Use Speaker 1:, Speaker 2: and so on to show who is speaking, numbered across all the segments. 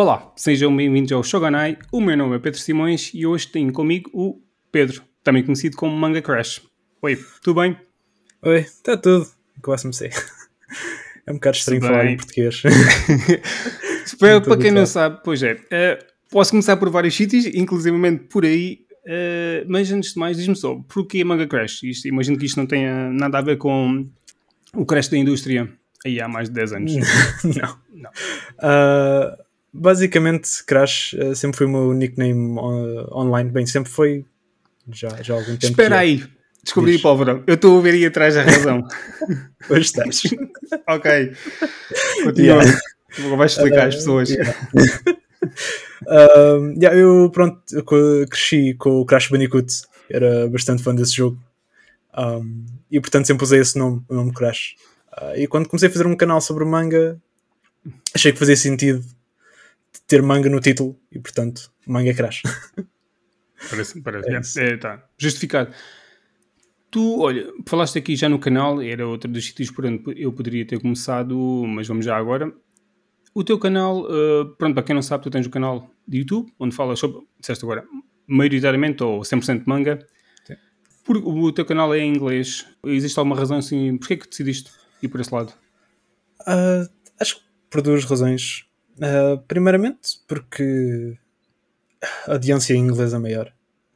Speaker 1: Olá, sejam bem-vindos ao Shogunai. O meu nome é Pedro Simões e hoje tenho comigo o Pedro, também conhecido como Manga Crash. Oi, tudo bem?
Speaker 2: Oi, está tudo. Quase me sei. É um bocado estranho falar em português.
Speaker 1: para, para quem não sabe, pois é, uh, posso começar por vários sítios, inclusivamente por aí, uh, mas antes de mais, diz-me só, porquê Manga Crash? Isto, imagino que isto não tenha nada a ver com o crash da indústria aí há mais de 10 anos.
Speaker 2: não. não. Uh, basicamente, Crash uh, sempre foi o meu nickname uh, online. Bem, sempre foi já, já há algum tempo.
Speaker 1: Espera é. aí, descobri Diz. pólvora. Eu estou a ver aí atrás da razão.
Speaker 2: pois estás.
Speaker 1: ok. Continua. Yeah. Vais explicar às pessoas.
Speaker 2: Yeah. Yeah, eu pronto cresci com o Crash Bandicoot, era bastante fã desse jogo um, e portanto sempre usei esse nome, o nome Crash. Uh, e quando comecei a fazer um canal sobre manga, achei que fazia sentido ter manga no título e portanto manga Crash.
Speaker 1: Parece, parece. É, é, tá. Justificado. Tu, olha, falaste aqui já no canal, era outro dos sítios por onde eu poderia ter começado, mas vamos já agora. O teu canal, uh, pronto, para quem não sabe, tu tens o um canal de YouTube, onde falas sobre, disseste agora, maioritariamente ou 100% manga. Sim. Por, o teu canal é em inglês. Existe alguma razão assim? Porquê que decidiste ir por esse lado?
Speaker 2: Uh, acho que por duas razões. Uh, primeiramente, porque a audiência em inglês é maior.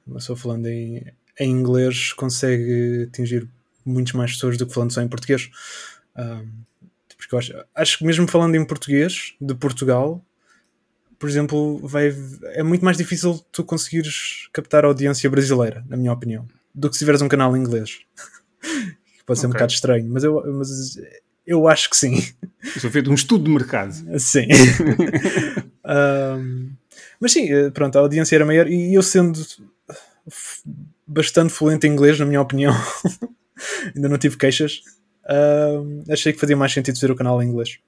Speaker 2: Mas só falando em, em inglês consegue atingir muitos mais pessoas do que falando só em português. Uh, porque acho, acho que mesmo falando em português, de Portugal, por exemplo, vai, é muito mais difícil tu conseguires captar a audiência brasileira, na minha opinião, do que se tiveres um canal em inglês. Pode ser okay. um bocado estranho, mas eu, mas eu acho que sim.
Speaker 1: Isso feito um estudo de mercado.
Speaker 2: Sim. um, mas sim, eh, pronto, a audiência era maior e eu sendo bastante fluente em inglês, na minha opinião, ainda não tive queixas uh, achei que fazia mais sentido ser o canal em inglês.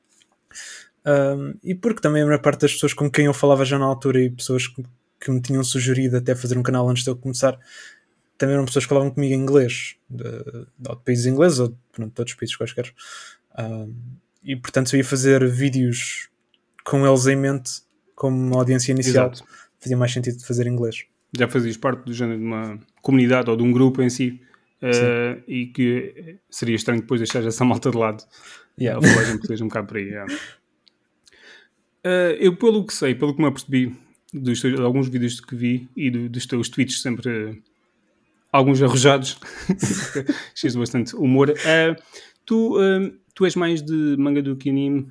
Speaker 2: Uh, e porque também a maior parte das pessoas com quem eu falava já na altura e pessoas que, que me tinham sugerido até fazer um canal antes de eu começar também eram pessoas que falavam comigo em inglês, de, de países ingleses ou pronto, de outros países quaisquer. Uh, e portanto, eu ia fazer vídeos com eles em mente, como audiência inicial, Exato. fazia mais sentido de fazer em inglês.
Speaker 1: Já fazias parte do género de uma comunidade ou de um grupo em si Uh, e que seria estranho depois deixar essa malta de lado. Yeah. A seja um bocado por aí. Yeah. Uh, eu, pelo que sei, pelo que me apercebi dos de alguns vídeos que vi e do, dos teus tweets, sempre uh, alguns arrojados, cheios de bastante humor, tu, tu és mais de manga do que anime,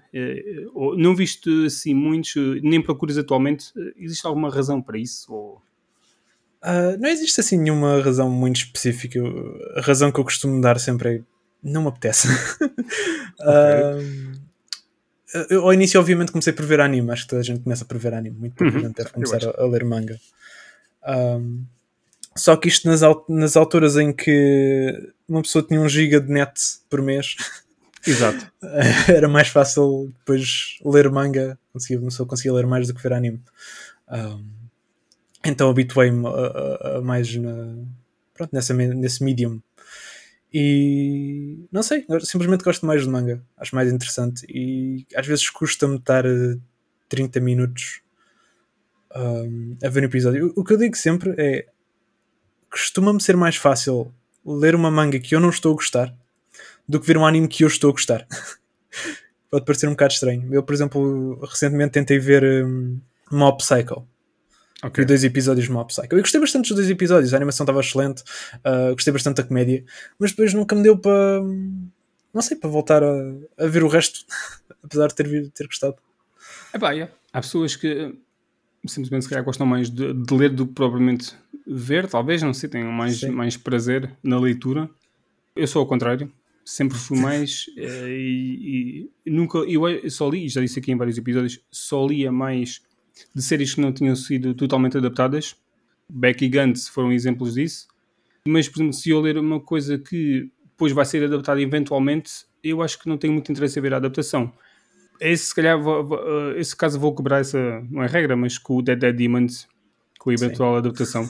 Speaker 1: não viste assim muitos, nem procuras atualmente, existe alguma razão para isso? Ou
Speaker 2: Uh, não existe assim nenhuma razão muito específica. A razão que eu costumo dar sempre é não me apetece. uh, eu, ao início, obviamente, comecei por ver anime. Acho que toda a gente começa por ver anime. Muito pouca uhum. gente deve começar a, a, ler manga. Um, só que isto nas, nas alturas em que uma pessoa tinha um giga de net por mês.
Speaker 1: Exato.
Speaker 2: Era mais fácil depois ler manga. Conseguia, pessoa conseguia ler mais do que ver anime. Um, então habituei-me a, a, a, mais na, pronto, nessa, nesse medium. E não sei, simplesmente gosto mais de manga. Acho mais interessante. E às vezes custa-me estar 30 minutos um, a ver um episódio. O que eu digo sempre é: costuma-me ser mais fácil ler uma manga que eu não estou a gostar do que ver um anime que eu estou a gostar. Pode parecer um bocado estranho. Eu, por exemplo, recentemente tentei ver um, Mob Psycho Okay. Vi dois episódios de Mob Psycho. Eu gostei bastante dos dois episódios, a animação estava excelente, uh, gostei bastante da comédia, mas depois nunca me deu para. Não sei, para voltar a, a ver o resto, apesar de ter, ter gostado.
Speaker 1: É pá, yeah. há pessoas que simplesmente se calhar gostam mais de, de, ler do que propriamente ver, talvez, não sei, tenham mais, mais prazer na leitura. Eu sou ao contrário, sempre fui mais uh, e, e, nunca, eu só li, já disse aqui em vários episódios, só lia mais de séries que não tinham sido totalmente adaptadas. Becky Gantz foram exemplos disso. Mas, por exemplo, se eu ler uma coisa que depois vai ser adaptada eventualmente, eu acho que não tenho muito interesse em ver a adaptação. Esse, se calhar, vou, vou, eh, esse caso vou quebrar essa, não é regra, mas com o Dead Dead Demons, com a eventual Sim. adaptação.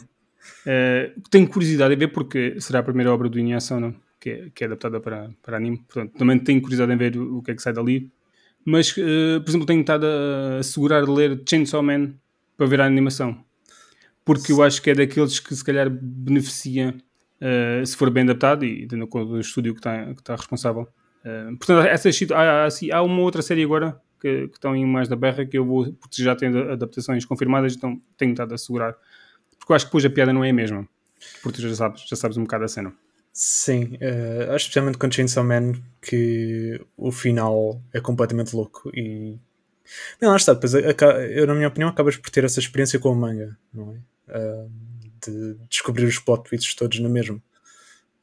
Speaker 1: Uh, tenho curiosidade em ver porque será a primeira obra do Inuyasha, não? Que é, que é adaptada para, para anime. Portanto, também tenho curiosidade em ver o, que é que sai dali Mas, uh, por exemplo, tenho estado a assegurar de ler Chainsaw Man para ver a animação. Porque eu acho que é daqueles que se calhar beneficia uh, se for bem adaptado e tendo com o estúdio que está, que está responsável. Uh, portanto, essas, há, há, há uma outra série agora que, que, estão em mais da berra que eu vou, porque já tenho adaptações confirmadas, então tenho estado a assegurar. Porque eu acho que depois a piada não é a mesma. Porque tu já sabes, já sabes um bocado a cena.
Speaker 2: Sim, uh, especialmente com Chainsaw Man, que o final é completamente louco e. Bem, lá está, depois, eu, na minha opinião, acabas por ter essa experiência com o manga, não é? Uh, de descobrir os plot twists todos na mesma.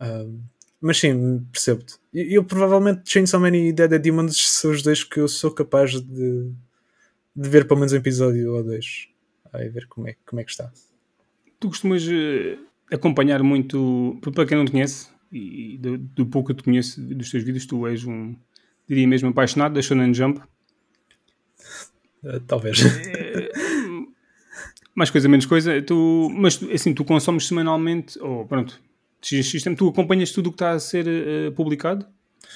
Speaker 2: Uh, mas sim, percebo-te. Eu, eu, provavelmente Chainsaw Man e Dead Demons são os dois que eu sou capaz de, de ver pelo menos um episódio ou dois. Aí ver como é, como é que está.
Speaker 1: Tu costumas eh, acompanhar muito, para quem não te conhece, e do, do, pouco que eu te conheço dos teus vídeos, tu és um, diria mesmo, apaixonado da Shonen Jump.
Speaker 2: Uh, talvez. É,
Speaker 1: mais coisa, menos coisa. Tu, mas assim, tu consomes semanalmente, ou pronto, tu acompanhas tudo o que está a ser uh, publicado?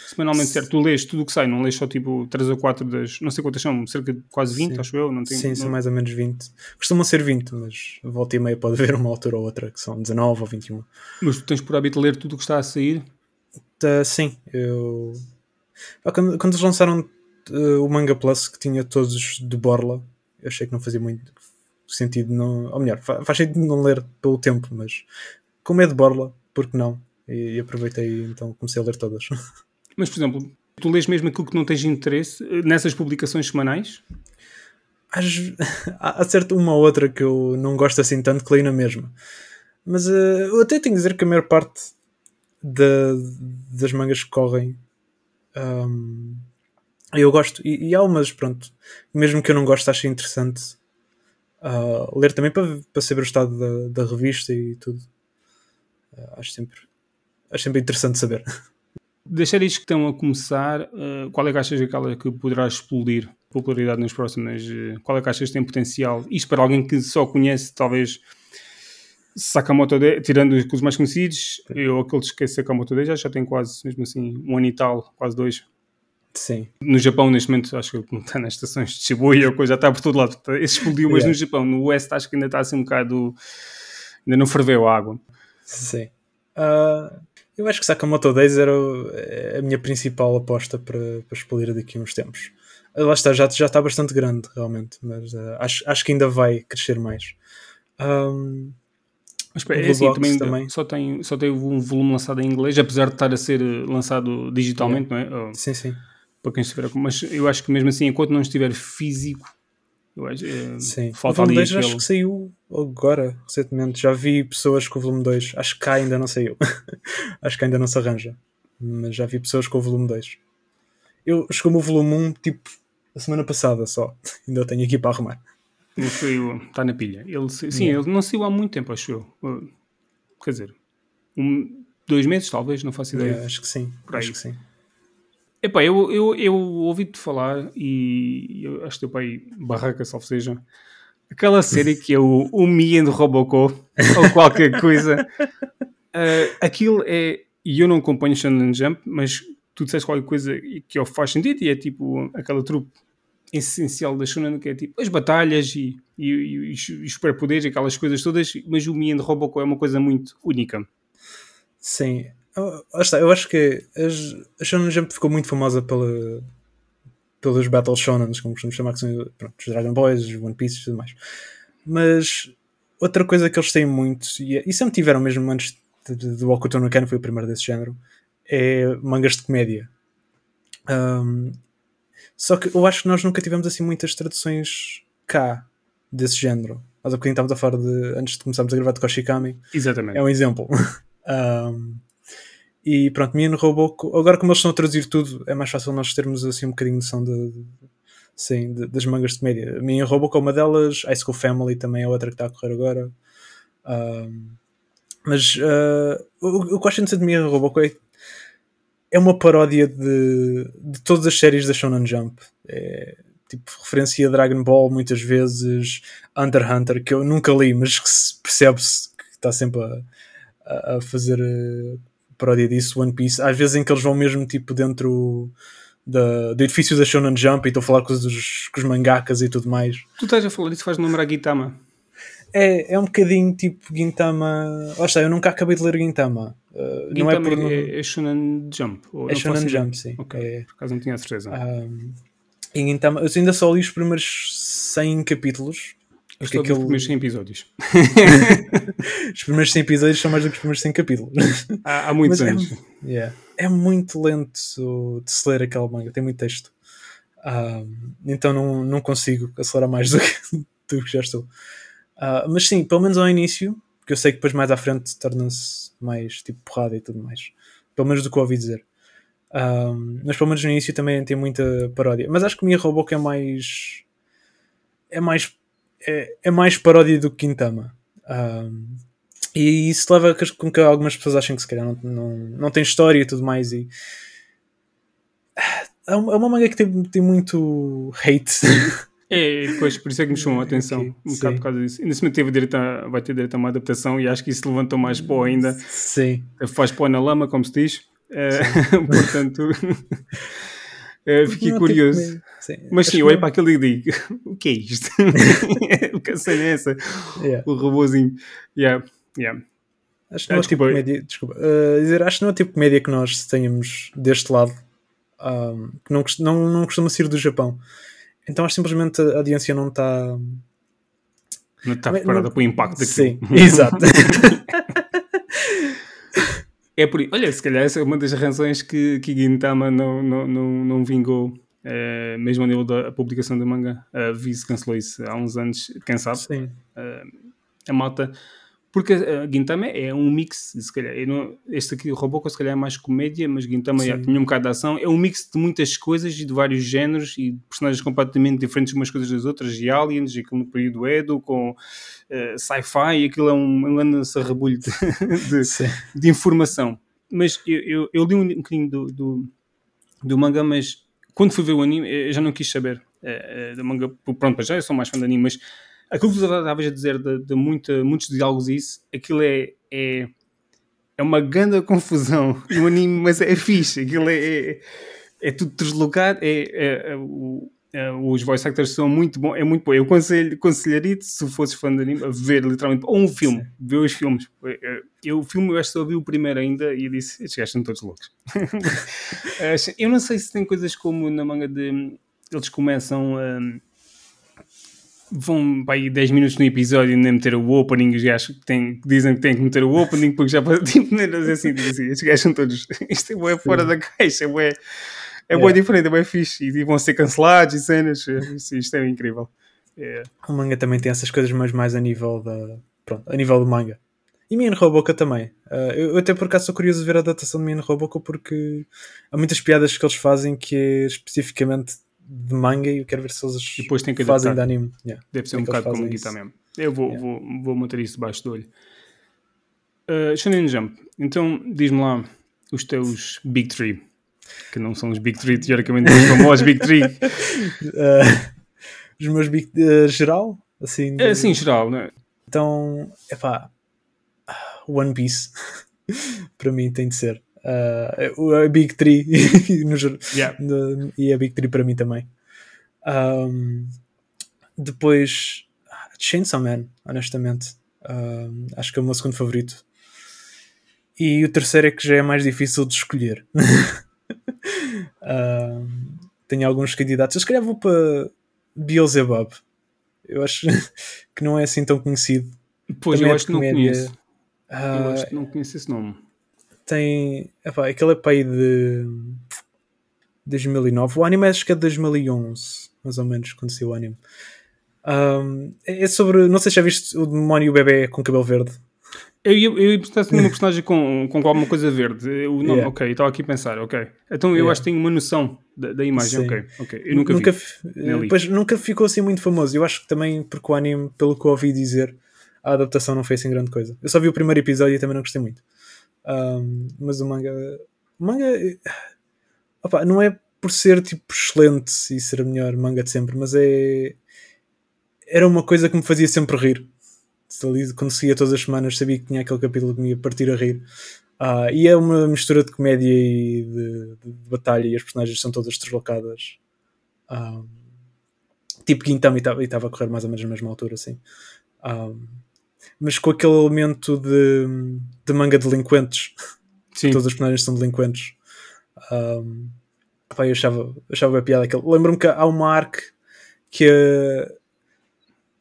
Speaker 1: Semanalmente, certo? Tu lês tudo o que sai, não lês só tipo 3 ou 4 das. Não sei quantas são, cerca de quase 20, sim. acho eu. Não
Speaker 2: tenho, sim, não... são mais ou menos 20. Costumam ser 20, mas volta e meia pode haver uma altura ou outra que são 19 ou 21.
Speaker 1: Mas tu tens por hábito ler tudo o que está a sair?
Speaker 2: Tá, sim, eu. Quando, quando eles lançaram uh, o Manga Plus, que tinha todos de Borla, eu achei que não fazia muito sentido, não, ou melhor, faz sentido não ler pelo tempo, mas como é de Borla, porque não? E, e aproveitei então comecei a ler todas.
Speaker 1: Mas, por exemplo, tu lês mesmo aquilo que não tens interesse eh, nessas publicações semanais?
Speaker 2: há certo uma ou outra que eu não gosto assim tanto que leio na mesma. Mas uh, eu até tenho que dizer que a maior parte das mangas que correm um, eu gosto. E, e há umas, pronto, mesmo que eu não goste, acho interessante uh, ler também para, para saber o estado da, da revista e tudo. Uh, acho sempre acho sempre interessante saber.
Speaker 1: Deixares que estão a começar, uh, qual é que achas aquela que poderá explodir popularidade nas próximas? Uh, qual é que achas que tem potencial? Isto para alguém que só conhece, talvez, Sakamoto Day, tirando os mais conhecidos, eu aqueles que Sakamoto Day já, já tem quase, mesmo assim, um ano e tal, quase dois.
Speaker 2: Sim.
Speaker 1: No Japão, neste momento, acho que está nas estações de Shibuya, a coisa já está por todo lado. Esse explodiu, mas yeah. no Japão, no Oeste, acho que ainda está assim um bocado. ainda não ferveu a água.
Speaker 2: Sim. Uh, eu acho que Sakamoto Days era a minha principal aposta para, para explodir daqui a uns tempos. Lá está, já, já está bastante grande, realmente, mas uh, acho, acho que ainda vai crescer mais. Um,
Speaker 1: mas espera, é assim, também, também, Só, tem, só tem um volume lançado em inglês, apesar de estar a ser lançado digitalmente, yeah. não é?
Speaker 2: sim, sim.
Speaker 1: Para quem estiver. Mas eu acho que mesmo assim, enquanto não estiver físico, eu acho, é,
Speaker 2: Sim. Falta o volume 2 acho que saiu agora, recentemente. Já vi pessoas com o volume 2. Acho que cá ainda não saiu. acho que ainda não se arranja. Mas já vi pessoas com o volume 2. Eu chegou-me o volume 1 tipo a semana passada só. ainda tenho aqui para arrumar.
Speaker 1: Ele saiu, está na pilha. Ele, sim, yeah. ele não saiu há muito tempo, acho eu. Uh, quer dizer, um, dois meses talvez, não faço ideia.
Speaker 2: Yeah, acho que sim. Acho que sim.
Speaker 1: Epá, eu, eu, eu ouvi-te falar e acho que teu pai barraca, salvo seja, aquela série que é o, o Me and Robocop ou qualquer coisa. Uh, aquilo é. E eu não acompanho Shonen Jump, mas tu disseste qualquer coisa que faz sentido e é tipo aquela trupe essencial da Shonen que é tipo as batalhas e, e, e, os superpoderes, aquelas coisas todas, mas o Me and Robocop é uma coisa muito única.
Speaker 2: Sim, está, eu acho que a Shonen Jump ficou muito famosa pela, pelos Battle Shonens, como costumamos chamar, que são pronto, os Dragon Boys, os One Piece e tudo mais. Mas outra coisa que eles têm muito, e, e sempre tiveram mesmo antes do Okuto no Ken, foi o primeiro desse género, é mangas de comédia. Um, só que eu acho que nós nunca tivemos assim muitas traduções cá desse género. Mas há bocadinho estávamos a falar de antes de começarmos a gravar de Koshikami.
Speaker 1: Exatamente.
Speaker 2: É um exemplo. um, e pronto, Mian roubou. Agora, como eles estão a traduzir tudo, é mais fácil nós termos assim um bocadinho de noção de, sim, de, das mangas de comédia. Mian roubou é uma delas, High School Family também é outra que está a correr agora. Um, mas uh, o, que eu gosto de Mian Roboco é, é uma paródia de, de todas as séries da Shonen Jump. É, tipo, referencia Dragon Ball muitas vezes, Hunter x Hunter, que eu nunca li, mas que percebe-se que está sempre a, a fazer uh, paródia disso, One Piece, às vezes em que eles vão mesmo tipo dentro do edifício da Shonen Jump e estou a falar com os, com os mangakas e tudo mais.
Speaker 1: Tu estás a falar disso, faz lembrar Gintama.
Speaker 2: É, é um bocadinho tipo Gintama. Lá está, eu nunca acabei de ler Gintama. Uh,
Speaker 1: Gintama não é, por... é, é Shonen Jump?
Speaker 2: Ou é Shonen Jump, sim.
Speaker 1: Ok,
Speaker 2: é.
Speaker 1: por acaso não tinha a certeza.
Speaker 2: Um, em Gintama, eu ainda só li os primeiros 100 capítulos.
Speaker 1: Eu estou aquele... os primeiros 100 episódios.
Speaker 2: os primeiros 100 episódios são mais do que os primeiros 100 capítulos.
Speaker 1: Há, há muitos
Speaker 2: Mas
Speaker 1: anos.
Speaker 2: É, yeah, é muito lento de se ler aquela manga, tem muito texto. Um, então não, não consigo acelerar mais do que, do que já estou. Uh, mas sim, pelo menos ao início, porque eu sei que depois mais à frente torna-se mais tipo porrada e tudo mais. Pelo menos do que eu ouvi dizer. Um, mas pelo menos no início também tem muita paródia. Mas acho que Minha Robô é mais. É mais. É, é mais paródia do que Quintama. Um, e isso leva com que algumas pessoas achem que se calhar não, não, não tem história e tudo mais. E é uma, é uma manga que tem, tem muito hate.
Speaker 1: É, depois, por isso é que me chamou a atenção okay, um bocado por causa disso. Ainda se teve direito a, vai ter direito a uma adaptação e acho que isso levantou mais pó ainda.
Speaker 2: Sim.
Speaker 1: Faz pó na lama, como se diz. Uh, portanto, uh, fiquei não curioso. Sim. Mas sim, eu olho para aquilo e digo: o que é isto? o que é essa? Yeah. O robôzinho. Yeah, yeah.
Speaker 2: Acho que não é, é tipo comédia, desculpa, uh, dizer, acho que não é o tipo de comédia que nós tenhamos deste lado, um, que não, não, não costuma ser do Japão. Então acho simplesmente a audiência não está.
Speaker 1: Não está preparada para o impacto daquilo.
Speaker 2: Sim, exato.
Speaker 1: É por Olha, se calhar essa é uma das razões que, que Gintama não, não, não, não vingou, uh, mesmo a nível da publicação do manga. A Viz cancelou isso há uns anos, quem sabe?
Speaker 2: Sim.
Speaker 1: Uh, a malta porque uh, Gintama é um mix, se calhar. Não, este aqui, o Robocop, se calhar é mais comédia, mas Gintama já, tinha um bocado de ação. É um mix de muitas coisas e de vários géneros e personagens completamente diferentes umas coisas das outras, e aliens, e aquilo no período Edo, com uh, sci-fi, e aquilo é um, um grande sarrabulho de, de, de, informação. Mas eu, eu, eu li um, bocadinho do, do, do, manga, mas quando fui ver o anime, eu já não quis saber uh, do manga. Pronto, já eu sou mais fã de anime, mas aquilo que tu estavas a dizer de, de muita, muitos diálogos e isso, aquilo é, é, é uma grande confusão no anime, mas é fixe, aquilo é, é, é tudo deslocado, é, é, é o, é, os voice actors são muito bons, é muito bom. Eu aconselho, aconselharia-te, se fosses fã de anime, a ver literalmente, ou um filme, Sim. ver os filmes. Eu, o filme, eu acho que só vi o primeiro ainda e disse, estes gajos são todos loucos. eu não sei se tem coisas como na manga de. Eles começam a. Um, vão para aí 10 minutos no episódio e nem meter o opening, os gajos que, têm, que dizem que têm que meter o opening porque já tipo, assim, tipo assim, estes gajos são todos, isto é bué fora da caixa, é bué, é diferente, é bué fixe e vão ser cancelados e cenas, isto, isto é incrível. É.
Speaker 2: O manga também tem essas coisas, mas mais a nível da, pronto, a nível do manga. E Mian Roboca também. Uh, eu, até por acaso sou curioso de ver a adaptação de Mian Roboca porque há muitas piadas que eles fazem que é especificamente de manga e eu quero ver se eles
Speaker 1: depois tem que
Speaker 2: fazem de anime. Yeah.
Speaker 1: Deve ser um bocado como Guitar mesmo. Eu vou, yeah. vou, vou manter isso debaixo do olho. Uh, Shonen Jump, então diz-me lá os teus Big Three, que não são os Big Three, teoricamente os famosos Big Three.
Speaker 2: Uh, os meus Big uh, geral? Assim,
Speaker 1: de... é, sim, geral, não é?
Speaker 2: Então, é pá, One Piece para mim tem de ser uh, a Big Tree yeah. no, e a Big Tree para mim também. Um, depois, Chainsaw Man, honestamente, um, acho que é o meu segundo favorito. E o terceiro é que já é mais difícil de escolher. um, tenho alguns candidatos. Eu se calhar vou para Beelzebub. Eu acho que não é assim tão conhecido.
Speaker 1: Pois, Também eu é acho que não conheço. Uh, eu acho que não conheço esse nome
Speaker 2: tem. Epá, aquele é aí de 2009. O anime acho que é de 2011, mais ou menos, quando saiu o anime. Um, é sobre. Não sei se já viste o demónio e o bebê com cabelo verde.
Speaker 1: Eu ia, eu ia pensar uma personagem com, com alguma coisa verde. Eu, não, yeah. Ok, estava aqui a pensar, ok. Então eu yeah. acho que tenho uma noção da, da imagem, Sim. ok. Eu nunca, nunca vi.
Speaker 2: Pois, nunca ficou assim muito famoso. Eu acho que também porque o anime, pelo que eu ouvi dizer, a adaptação não fez assim grande coisa. Eu só vi o primeiro episódio e também não gostei muito. Um, mas o manga. O manga. Opa, não é por ser tipo excelente e ser a melhor manga de sempre, mas é. Era uma coisa que me fazia sempre rir. Quando seguia todas as semanas, sabia que tinha aquele capítulo que me ia partir a rir. Uh, e é uma mistura de comédia e de, de, de, batalha, e as personagens são todas deslocadas. Um, tipo Gintama e estava a correr mais ou menos na mesma altura, assim. Um, mas com aquele elemento de, de manga de delinquentes. Sim. Todos os personagens são delinquentes. Um, pá, eu achava, achava a piada aquele. Lembro-me que há uma arc que,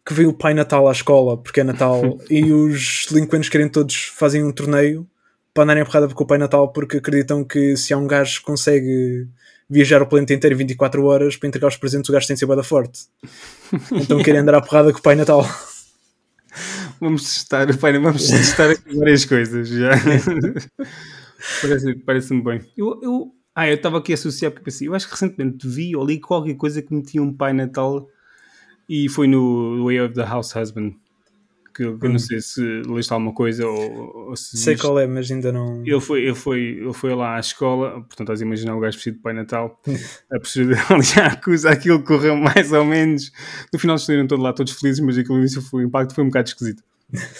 Speaker 2: que vem o Pai Natal à escola, porque é Natal, e os delinquentes querem todos fazem um torneio para andarem a porrada com o Pai Natal porque acreditam que se há um gajo que consegue viajar o planeta inteiro em 24 horas para entregar os presentes, o gajo tem que ser bada forte. Então querem andar à porrada com o Pai Natal.
Speaker 1: Vamos testar, pai, vamos testar aqui várias coisas já. Parece-me parece bem. Eu, eu, ah, eu estava aqui a associar porque pensei, eu acho que recentemente vi ou li qualquer coisa que metia um Pai Natal e foi no Way of the House Husband que, eu não hum. sei se leste alguma coisa ou, ou se
Speaker 2: sei qual é, mas ainda não
Speaker 1: ele foi, ele, foi, ele foi lá à escola portanto estás a imaginar o gajo vestido de Pai Natal a postura já acusa aquilo correu mais ou menos no final estiveram todos lá todos felizes mas aquilo início foi, o impacto foi um bocado esquisito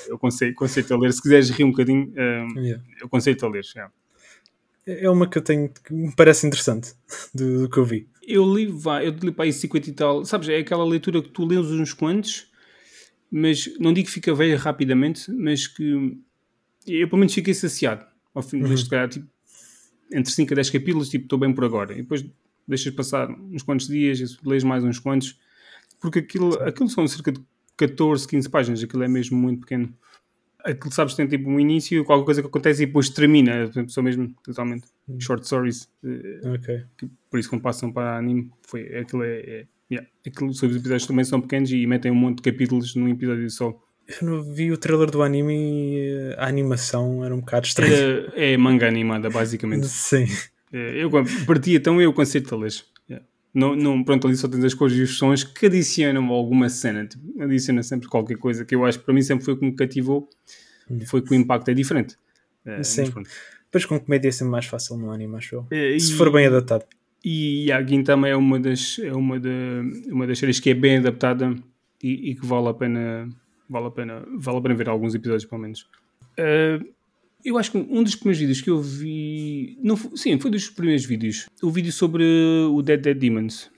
Speaker 1: eu conceito, conceito a ler se quiseres rir um bocadinho um, yeah. eu conceito a ler yeah.
Speaker 2: é uma que eu tenho que me parece interessante do, do que eu vi
Speaker 1: eu li, vai, eu li para aí 50 e tal sabes, é aquela leitura que tu lês uns quantos mas não digo que fica velha rapidamente, mas que eu pelo menos fiquei saciado ao fim uhum. de calhar, tipo, entre 5 a 10 capítulos, tipo, estou bem por agora. E depois deixas passar uns quantos dias, lês mais uns quantos, porque aquilo, aquilo são cerca de 14, 15 páginas, aquilo é mesmo muito pequeno. Aquilo, sabes, tem tipo um início, qualquer coisa que acontece e depois termina, são mesmo totalmente uhum. short stories. Eh. Que, por isso, quando passam para anime, foi, aquilo é, é Yeah. Aquilo, os episódios também são pequenos e metem um monte de capítulos num episódio só.
Speaker 2: Eu não vi o trailer do anime e a animação era um bocado estranha.
Speaker 1: É, é manga animada, basicamente.
Speaker 2: Sim.
Speaker 1: É, eu partia então eu conceito talvez. Yeah. Não, não, pronto, ali só tens as cores e os sons que adicionam alguma cena. Tipo, adiciona sempre qualquer coisa que eu acho que para mim sempre foi o que me cativou. Foi que o impacto é diferente.
Speaker 2: É, Sim. Depois com comédia é sempre mais fácil no anime, acho eu. É, Se for bem adaptado.
Speaker 1: E a Gintama é uma das, é uma, de, uma das séries que é bem adaptada e, e, que vale a pena vale a pena vale a pena ver alguns episódios pelo menos uh, eu acho que um dos primeiros vídeos que eu vi não, sim, foi dos primeiros vídeos o vídeo sobre o Dead Dead Demons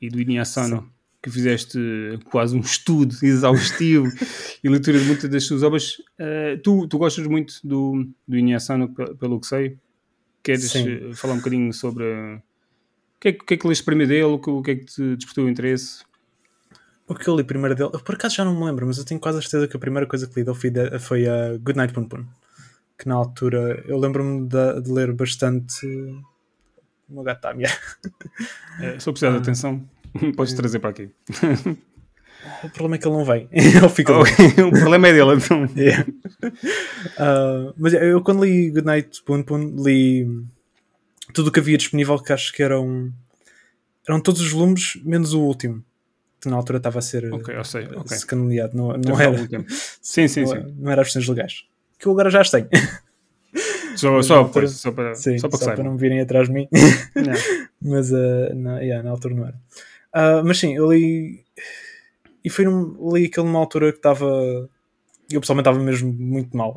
Speaker 1: e do Inuyasano que fizeste quase um estudo exaustivo e leitura de muitas das suas obras uh, tu, tu gostas muito do, do Inuyasano pelo que sei queres sim. falar um bocadinho sobre que é, que é que leste primeiro dele? O que é que te despertou o interesse?
Speaker 2: O que eu li primeiro dele, por acaso já não me lembro, mas eu tenho quase a certeza que a primeira coisa que li dele foi, de, foi a Good Night Pun Pun. Que na altura eu lembro-me de, de, ler bastante. O meu gato está a
Speaker 1: é, Se eu precisar de ah. atenção, podes trazer para aqui.
Speaker 2: O problema é que ele não vem. ele fica
Speaker 1: oh, o problema é dele, então.
Speaker 2: Yeah. Uh, mas eu quando li Good Night Pun Pun li tudo o que havia disponível, que acho que eram, eram todos os volumes, menos o último, que na altura estava a ser
Speaker 1: okay, eu sei, okay.
Speaker 2: não, não era.
Speaker 1: Sim, sim,
Speaker 2: não,
Speaker 1: sim.
Speaker 2: Não era as versões legais. Que eu agora já as tenho.
Speaker 1: Só, só, altura, só, para,
Speaker 2: sim,
Speaker 1: só, para,
Speaker 2: só para não virem atrás de mim. mas uh, na, yeah, na altura não era. Uh, mas sim, eu li. E foi num, li aquilo numa altura que estava. Eu pessoalmente estava mesmo muito mal.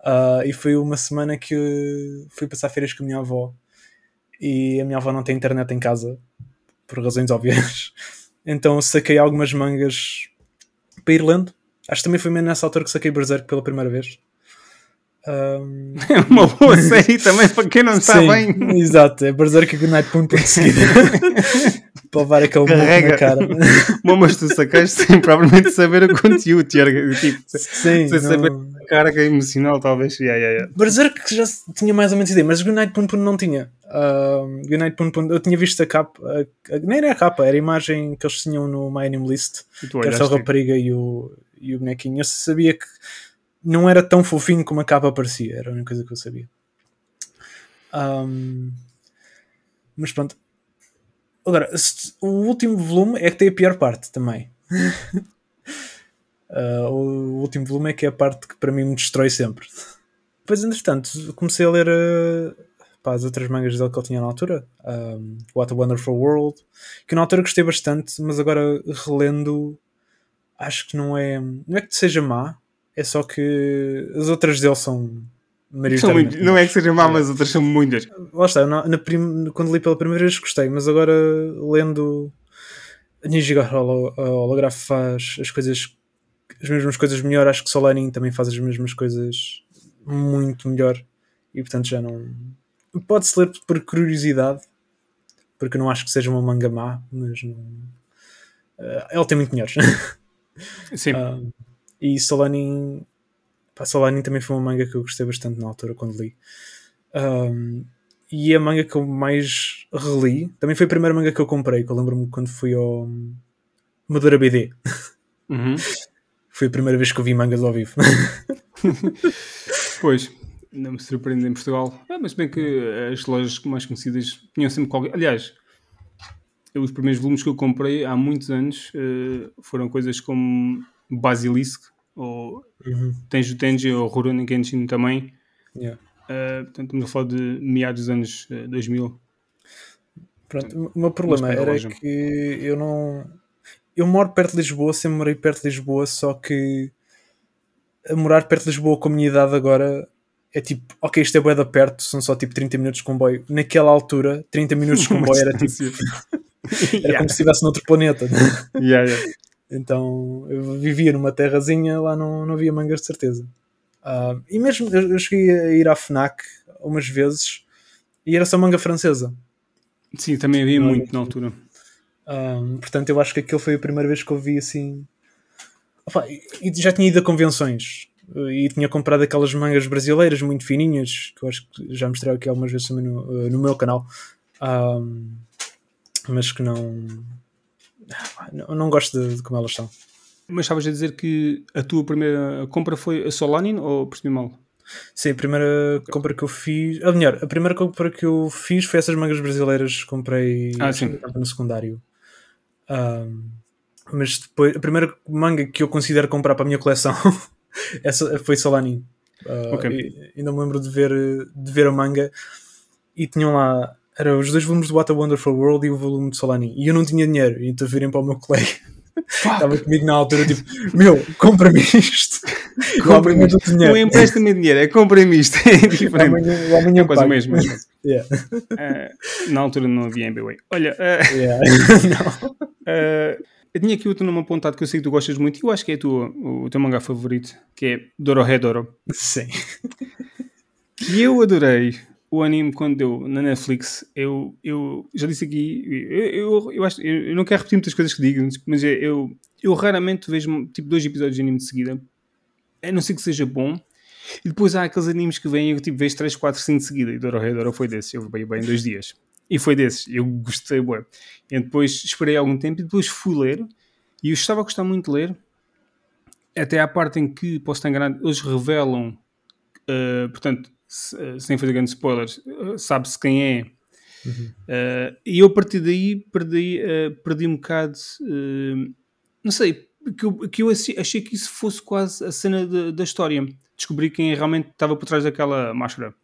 Speaker 2: Uh, e foi uma semana que fui passar férias com a minha avó e a minha avó não tem internet em casa por razões óbvias. Então saquei algumas mangas para ir lendo. Acho que também foi mesmo nessa altura que saquei Berserk pela primeira vez. Um...
Speaker 1: É uma boa série também para quem não está bem.
Speaker 2: Exato, é Berserk e Goodnight Punto por seguida. para levar aquele
Speaker 1: Carrega. na cara. Bom, mas tu sacaste sem provavelmente saber o conteúdo, Tiago. Tipo, Sim, sem não... saber a carga emocional, talvez. Yeah, yeah, yeah.
Speaker 2: Berserk já tinha mais ou menos ideia, mas Goodnight Pun Pun não tinha. Uh, Goodnight Pun Pun, eu tinha visto a capa, a, a, nem era a capa, era a imagem que eles tinham no My Anime List, que era só a rapariga e o, e o bonequinho. Eu sabia que não era tão fofinho como a capa parecia, era a única coisa que eu sabia. Um, mas pronto, Agora, o último volume é que tem a pior parte também. uh, o último volume é que é a parte que para mim me destrói sempre. Depois, entretanto, comecei a ler uh, pá, as outras mangas dele que ele tinha na altura. Um, What a Wonderful World. Que na altura gostei bastante, mas agora relendo, acho que não é. Não é que seja má, é só que as outras dele são
Speaker 1: São muito, não é que seja má, mas outras são muitas.
Speaker 2: Lá está, na, na prim, quando li pela primeira vez gostei, mas agora lendo a Ninja Holograph faz as coisas as mesmas coisas melhor, acho que Solanin também faz as mesmas coisas muito melhor e portanto já não pode-se ler por curiosidade porque não acho que seja uma manga má, mas não... uh, ela tem muito melhores.
Speaker 1: Sim. uh,
Speaker 2: e Solanin Pá, Solanin também foi uma manga que eu gostei bastante na altura quando li. Um, e a manga que eu mais reli também foi a primeira manga que eu comprei, que eu lembro-me quando fui ao Madura BD.
Speaker 1: Uhum.
Speaker 2: foi a primeira vez que eu vi mangas ao vivo.
Speaker 1: pois, não me surpreende em Portugal. Ah, mas bem que as lojas mais conhecidas tinham sempre qualquer. Aliás, os primeiros volumes que eu comprei há muitos anos uh, foram coisas como Basilisk, ou
Speaker 2: uhum.
Speaker 1: Tenjo Tenji ou Rurouni Kenshin também.
Speaker 2: Yeah.
Speaker 1: Uh, portanto, estamos a falar de meados dos anos 2000. Eh,
Speaker 2: Pronto, o meu problema era que eu não. Eu moro perto de Lisboa, sempre morei perto de Lisboa, só que a morar perto de Lisboa com a minha idade agora é tipo, ok, isto é bué da perto, são só tipo 30 minutos de comboio. Naquela altura, 30 minutos de comboio era tipo. era yeah. como se estivesse noutro planeta.
Speaker 1: yeah, yeah.
Speaker 2: Então eu vivia numa terrazinha, lá não, não havia mangas de certeza. Uh, e mesmo eu, cheguei a ir à Fnac umas vezes e era só manga francesa.
Speaker 1: Sim, também havia muito na altura.
Speaker 2: Um, portanto, eu acho que aquilo foi a primeira vez que eu vi assim. Opa, e já tinha ido a convenções e tinha comprado aquelas mangas brasileiras muito fininhas que eu acho que já mostrei aqui algumas vezes também no, no meu canal, um, mas que não não, não gosto de, de, como elas são.
Speaker 1: Mas estavas a dizer que a tua primeira compra foi a Solanin ou percebi mal?
Speaker 2: Sim, a primeira compra que eu fiz. Ou melhor, a primeira compra que eu fiz foi essas mangas brasileiras que comprei
Speaker 1: ah,
Speaker 2: no secundário. Um, mas depois, a primeira manga que eu considero comprar para a minha coleção essa foi Solanin. Uh,
Speaker 1: okay.
Speaker 2: ainda me lembro de ver, de ver a manga e tinham lá era os dois volumes do What a Wonderful World e o volume de Solani. E eu não tinha dinheiro, então virem para o meu colega. Estava comigo na altura, tipo, meu, compra-me isto.
Speaker 1: compra-me isto. Não empresta-me dinheiro, é compra-me isto. É diferente.
Speaker 2: Amanhã, amanhã
Speaker 1: é quase o mesmo.
Speaker 2: yeah.
Speaker 1: uh, na altura não havia MBWay. Olha, uh,
Speaker 2: yeah.
Speaker 1: uh, eu tinha aqui outro nome apontado que eu sei que tu gostas muito e eu acho que é tua, o teu mangá favorito, que é Dorohedoro.
Speaker 2: Sim.
Speaker 1: Que eu adorei o anime quando deu na Netflix, eu, eu já disse aqui, eu, eu, eu, acho, eu não quero repetir muitas coisas que digo, mas é, eu, eu raramente vejo tipo dois episódios de anime de seguida, a não ser que seja bom. E depois há aqueles animes que vêm e eu tipo, vejo 3, 4, 5 de seguida. E Dorohedoro foi desses, eu veio bem em dois dias. E foi desses, eu gostei, bué. E depois esperei algum tempo e depois fui ler. E eu estava a gostar muito de ler, até à parte em que, posso estar enganado, eles revelam, uh, portanto, sem fazer grandes spoilers, eh, sabe-se quem é.
Speaker 2: Uhum.
Speaker 1: Uh, e eu a partir daí perdi, uh, perdi um bocado, uh, não sei, que eu, que eu achei que isso fosse quase a cena de, da história. Descobri quem realmente estava por trás daquela máscara.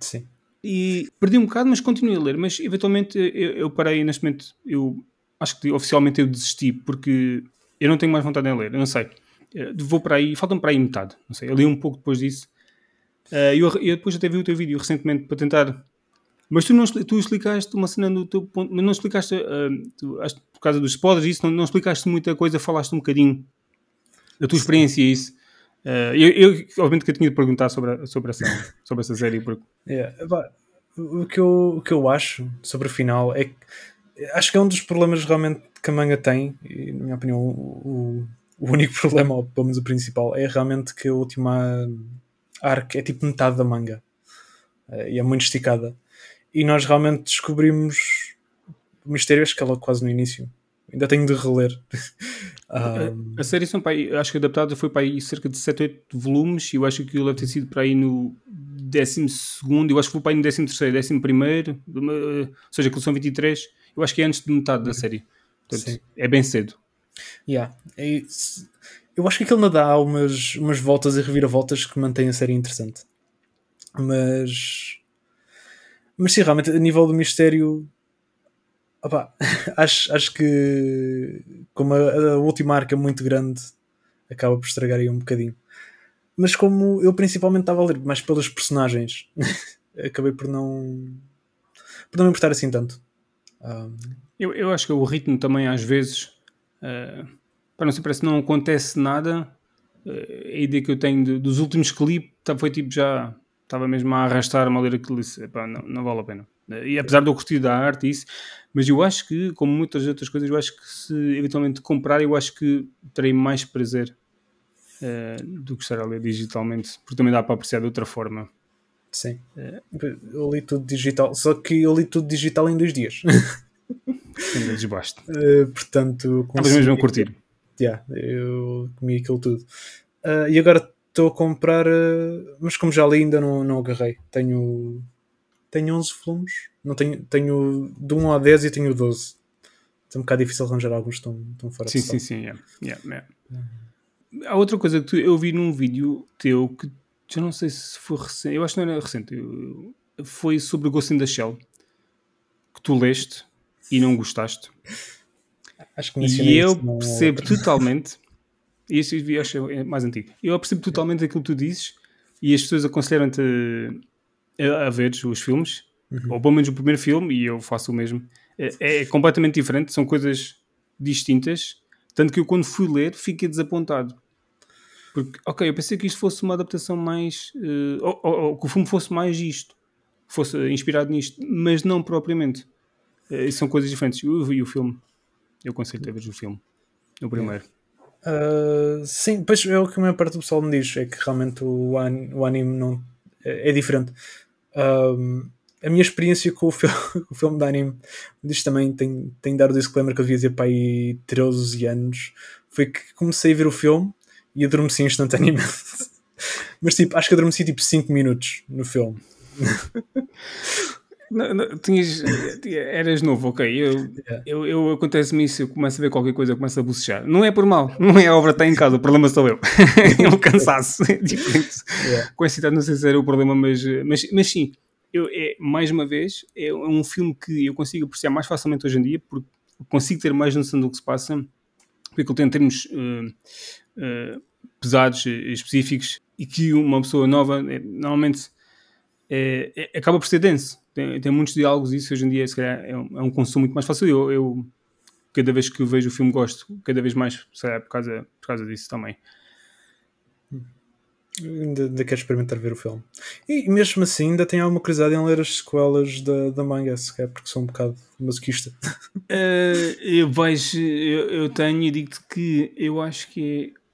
Speaker 2: Sim.
Speaker 1: E perdi um bocado, mas continuei a ler. Mas eventualmente eu, eu parei neste momento. Eu acho que oficialmente eu desisti porque eu não tenho mais vontade de ler. Eu não sei. Vou para aí, faltam para aí metade. Não sei. Eu li um pouco depois disso Uh, eu, eu, depois até vi o teu vídeo recentemente para tentar. Mas tu, não, tu explicaste uma cena do teu ponto, mas não explicaste, uh, tu, por causa dos spoilers, isso, não, não, explicaste muita coisa, falaste um bocadinho da tua experiência e isso. Uh, eu, eu, obviamente que eu tinha de perguntar sobre, sobre, essa, sobre essa série. Porque...
Speaker 2: Yeah. O, que eu, o que eu acho sobre o final é que acho que é um dos problemas realmente que a manga tem, e na minha opinião, o, o único problema, ou pelo menos o principal, é realmente que a última arco é tipo metade da manga uh, e é muito esticada. E nós realmente descobrimos mistérios que ela quase no início. Ainda tenho de reler.
Speaker 1: um... a, a, série são para aí, acho que adaptada foi para aí cerca de 7, 8 volumes e eu acho que ele deve ter sido para aí no 12 segundo, eu acho que foi para aí no 13 terceiro, 11 primeiro, ou seja, que são 23, eu acho que é antes de metade da série. Portanto, é bem cedo.
Speaker 2: Yeah. E, eu acho que aquilo ainda dá umas, umas voltas e reviravoltas que mantém a série interessante. Mas. Mas sim, realmente, a nível do mistério. Opa, acho, acho que. Como a, a última arca é muito grande, acaba por estragar aí um bocadinho. mas como eu principalmente estava a ler mais pelos personagens, acabei por não por não me importar assim tanto. Um...
Speaker 1: Eu, eu acho que o ritmo também às vezes uh, para não sei, parece que não acontece nada. Uh, a ideia que eu tenho de, dos últimos clipes tá, foi tipo já estava mesmo a arrastar-me a ler aquilo epá, não, não vale a pena. E apesar de eu curtir da arte e isso, mas eu acho que, como muitas outras coisas, eu acho que se eventualmente comprar, eu acho que terei mais prazer uh, do que estar a ler digitalmente, porque também dá para apreciar de outra forma.
Speaker 2: Sim. Eu li tudo digital, só que eu li tudo digital em dois dias.
Speaker 1: Sim, vezes basta.
Speaker 2: Uh, portanto,
Speaker 1: consegui... mesmo a curtir.
Speaker 2: Yeah, eu comi aquilo tudo. Uh, e agora estou a comprar, uh, mas como já li, ainda não, não agarrei. Tenho, tenho 11 volumes. Não tenho, tenho de 1 a 10 e tenho 12. É um bocado difícil arranjar alguns estão, estão fora
Speaker 1: sim, de Sim, sim, sim. Yeah. Yeah, yeah. Há outra coisa que tu, eu vi num vídeo teu que já não sei se foi recente, eu acho que não era recente, eu, foi sobre o Ghost in the Shell que tu leste e não gostaste. Acho que e eu percebo totalmente, e este vídeo acho é mais antigo, eu percebo totalmente aquilo que tu dizes e as pessoas aconselharam-te a, a ver os filmes, uhum. ou pelo menos o primeiro filme, e eu faço o mesmo. É, é, completamente diferente, são coisas distintas, tanto que eu quando fui ler fiquei desapontado. Porque, ok, eu pensei que isto fosse uma adaptação mais. Uh, ou, ou, ou, que o filme fosse mais isto, fosse inspirado nisto, mas não propriamente. Uh, são coisas diferentes. Eu vi o filme, eu aconselho a ver o filme, o primeiro.
Speaker 2: Uh, sim, pois é o que a maior parte do pessoal me diz, é que realmente o, an o anime não, é, é diferente. Um, a minha experiência com o, filme, com o filme de anime, diz também, tem, tem de dar o disclaimer que eu devia dizer para aí 13 anos, foi que comecei a ver o filme e adormeci instantaneamente. Mas tipo, acho que adormeci tipo 5 minutos no filme.
Speaker 1: Não, não, tinhas, eras novo, ok. Eu, yeah. eu, eu acontece-me isso, eu começo a ver qualquer coisa, eu começo a bocejar. Não é por mal, não é a obra está em casa, o problema sou eu. é um cansaço é diferente. Yeah. Com essa idade, não sei se era o problema, mas, mas, mas sim, eu, é, mais uma vez, é um filme que eu consigo apreciar mais facilmente hoje em dia, porque consigo ter mais noção do que se passa, porque ele tem termos uh, uh, pesados, específicos, e que uma pessoa nova, é, normalmente, é, acaba por ser denso. Tem, tem muitos diálogos e isso hoje em dia, se calhar, é um, é um consumo muito mais fácil. Eu, eu, cada vez que vejo o filme, gosto cada vez mais, se calhar, por causa, por causa disso também.
Speaker 2: Ainda, ainda quero experimentar ver o filme. E mesmo assim, ainda tenho alguma curiosidade em ler as sequelas da, da manga, se quer, porque sou um bocado masoquista.
Speaker 1: Uh, eu vejo, eu, eu tenho e digo-te que eu acho que é.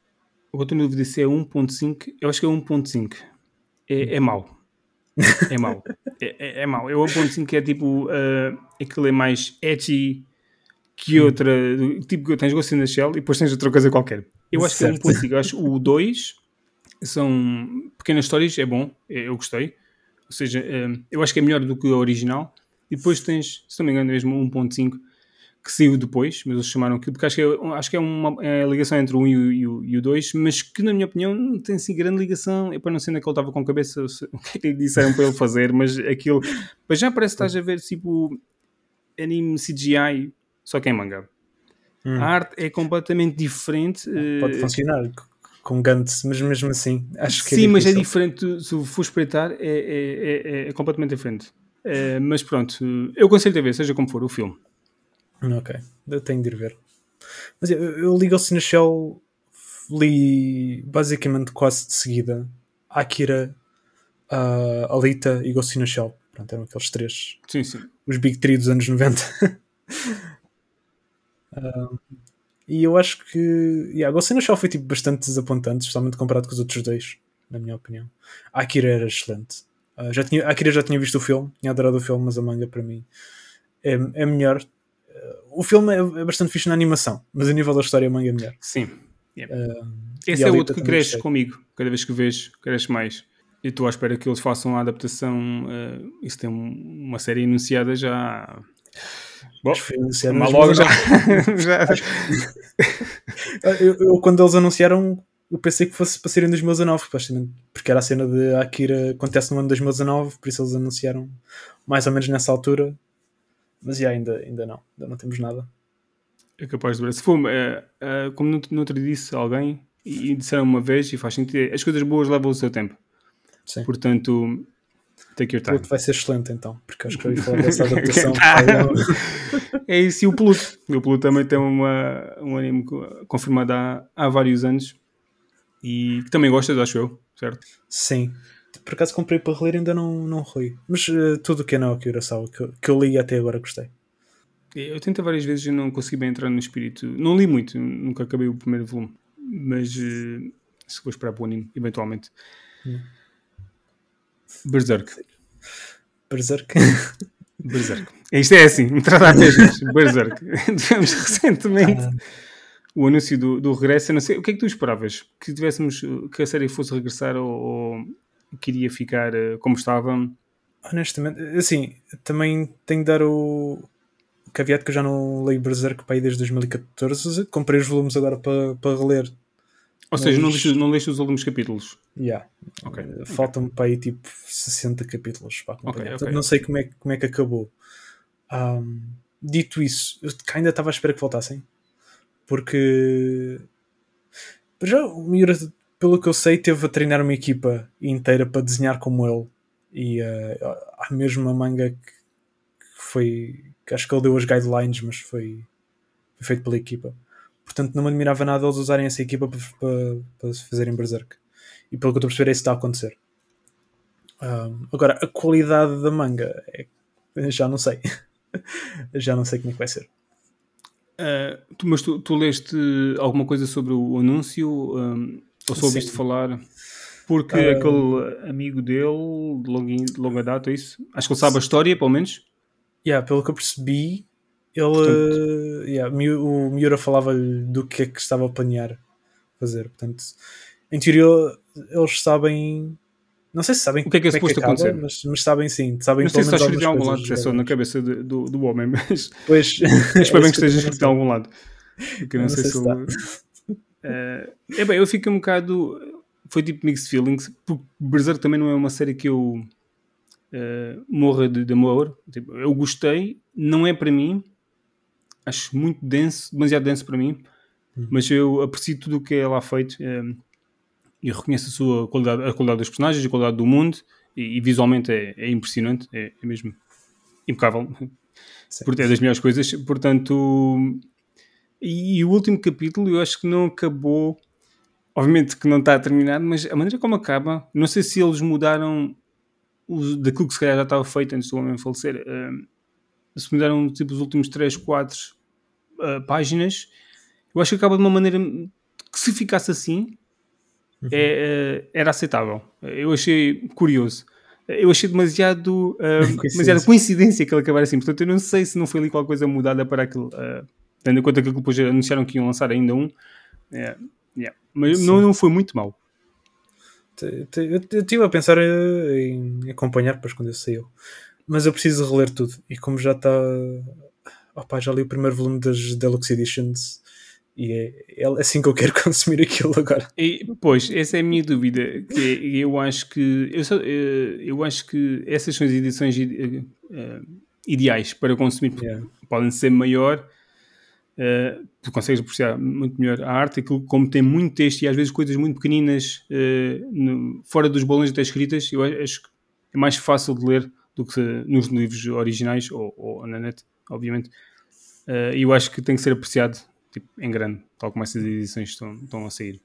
Speaker 1: Eu estou na dúvida se é 1.5. Eu acho que é 1.5. É, é mau. É mau. é, é, é mau. É 1.5 é tipo. Uh, aquilo é mais edgy que hum. outra. Tipo que tens Ghost in the Shell e depois tens outra coisa qualquer. Eu acho certo. que é 1.5. Eu acho o 2 são pequenas histórias, é bom, é, eu gostei. Ou seja, eh, eu acho que é melhor do que o original. E depois tens, se não me engano, mesmo 1.5 que saiu depois, mas eles chamaram aquilo, porque acho que é, acho que é uma é ligação entre o 1 e o, e o 2, mas que na minha opinião não tem assim grande ligação. Eu para não sei onde é que ele estava com a cabeça, o que é que lhe disseram para ele fazer, mas aquilo. Mas já parece que estás a ver tipo anime CGI, só que em manga. Hum. A arte é completamente diferente.
Speaker 2: Pode uh, funcionar com Gantz, mas mesmo assim acho
Speaker 1: que é Sim, é mas é diferente, se for espreitar, é, é, é, é completamente diferente. É, mas pronto, eu aconselho a ver, seja como for, o filme.
Speaker 2: Ok, eu tenho de ir ver. Mas eu, eu li Ghost in Shell, li basicamente quase de seguida Akira, uh, Alita e Ghost in Shell. Pronto, eram aqueles três.
Speaker 1: Sim, sim.
Speaker 2: Os Big Three dos anos 90. uh, E eu acho que yeah, Ghost in Shell foi tipo, bastante desapontante, especialmente comparado com os outros dois, na minha opinião. A Akira era excelente. Uh, já tinha, a Akira já tinha visto o filme, tinha adorado o filme, mas a manga para mim é, é melhor. Uh, o filme é, é, bastante fixe na animação, mas a nível da história a manga é melhor.
Speaker 1: Sim. Yeah. Uh, Esse é outro que cresce comigo, cada vez que vês, cresce mais. E estou à espera que eles façam a adaptação. Uh, isso tem uma série anunciada já Bom,
Speaker 2: mas logo já. já. eu, eu, quando eles anunciaram, eu pensei que fosse para ser em 2019, porque era a cena de Akira acontece no ano de 2019, por isso eles anunciaram mais ou menos nessa altura. Mas já, ainda, ainda não, ainda não temos nada.
Speaker 1: É capaz de ver. Se for, é, é, como no, no outro disse alguém, e disseram uma vez e faz sentido. As coisas boas levam o seu tempo. Sim. Portanto, take your time. O
Speaker 2: Pluto vai ser excelente então, porque acho que eu ia falar dessa adaptação.
Speaker 1: é isso, e o Pluto. O Pluto também tem uma, um anime confirmado há, há vários anos e que também gostas, acho eu, certo?
Speaker 2: Sim. Por acaso comprei para reler ainda não, não reli. Mas uh, tudo o que é Naoki Urasawa que, que eu li até agora gostei.
Speaker 1: Eu tentei várias vezes e não consegui bem entrar no espírito. Não li muito, nunca acabei o primeiro volume. Mas uh, se vou esperar para o anime, eventualmente. Hum. Berserk.
Speaker 2: Berserk.
Speaker 1: Berserk. Isto é assim, me trata a Berserk. Tivemos recentemente ah. o anúncio do, do regresso. Não sei, o que é que tu esperavas? Que tivéssemos que a série fosse regressar ou queria ficar uh, como estava?
Speaker 2: Honestamente, assim, também tenho de dar o, caveat que eu já não leio Berserk para aí desde 2014. Comprei os volumes agora para, para reler
Speaker 1: ou seja, não leste, não leste os últimos capítulos?
Speaker 2: Yeah. Okay. Uh, Faltam-me para aí tipo 60 capítulos para acompanhar. Okay, okay. Não sei como é, como é que acabou. Um, dito isso, eu ainda estava à espera que voltassem. Porque. Já o Miura, pelo que eu sei, teve a treinar uma equipa inteira para desenhar como ele. E uh, há mesmo uma manga que, que foi. Que acho que ele deu as guidelines, mas foi, foi feito pela equipa. Portanto, não me admirava nada eles usarem essa equipa para, para, para fazerem Berserk. E pelo que eu estou a perceber, é isso que está a acontecer. Um, agora, a qualidade da manga, é, já não sei. já não sei como é que vai ser.
Speaker 1: Uh, tu, mas tu, tu, leste alguma coisa sobre o anúncio? Um, ou só ouviste Sim. falar? Porque uh, aquele amigo dele, de longa, de longa data, é isso? Acho que ele sabe a história, pelo menos.
Speaker 2: Yeah, pelo que eu percebi, ele, portanto, yeah, o Miura falava-lhe do que é que estava a planear fazer. Portanto, em teoria, eles sabem. Não sei se sabem
Speaker 1: o que é que é, é suposto acontecer,
Speaker 2: mas, mas, sabem sim. Sabem
Speaker 1: não sei se está escrito em algum lado, é só na cabeça de, do, do homem, mas. Pois. Espero bem que esteja escrito em algum lado. Porque não, não sei, sei, se. Se uh, é bem, eu fico um bocado. Foi tipo mixed feelings, porque Berserk também não é uma série que eu uh, morra de, de amor. Tipo, eu gostei, não é para mim, acho muito denso, demasiado denso para mim, uhum. mas eu aprecio tudo o que é lá feito um, e reconheço a sua qualidade, a qualidade dos personagens, a qualidade do mundo e, e visualmente é, é impressionante, é, é, mesmo impecável, porque é das melhores coisas, portanto e, e, o último capítulo eu acho que não acabou obviamente que não está terminado, mas a maneira como acaba, não sei se eles mudaram os, daquilo que se calhar já estava feito antes do homem falecer, um, se me deram tipo os últimos 3, 4 uh, páginas, eu acho que acaba de uma maneira que se ficasse assim uhum. é, uh, era aceitável. Eu achei curioso. Eu achei demasiado, uh, demasiada coincidência que ele acabar assim. Portanto, eu não sei se não foi ali qualquer coisa mudada para aquilo. Uh, tendo em conta que depois anunciaram que iam lançar ainda um. Yeah, yeah. Mas não, não foi muito mal.
Speaker 2: Eu estive a pensar em acompanhar depois quando eu saiu mas eu preciso reler tudo. E como já está. Opa, já li o primeiro volume das Deluxe Editions e é, é assim que eu quero consumir aquilo agora.
Speaker 1: E, pois, essa é a minha dúvida. Que eu acho que eu, só, eh, eu acho que essas são as edições uh, ideais para consumir. Yeah. Podem ser maior, uh, tu consegues apreciar muito melhor a arte, aquilo como tem muito texto e às vezes coisas muito pequeninas uh, no, fora dos bolões até escritas, eu acho que é mais fácil de ler do que nos livros originais ou, ou na net, obviamente. Uh, e eu acho que tem que ser apreciado tipo, em grande, tal como essas edições estão, estão a sair.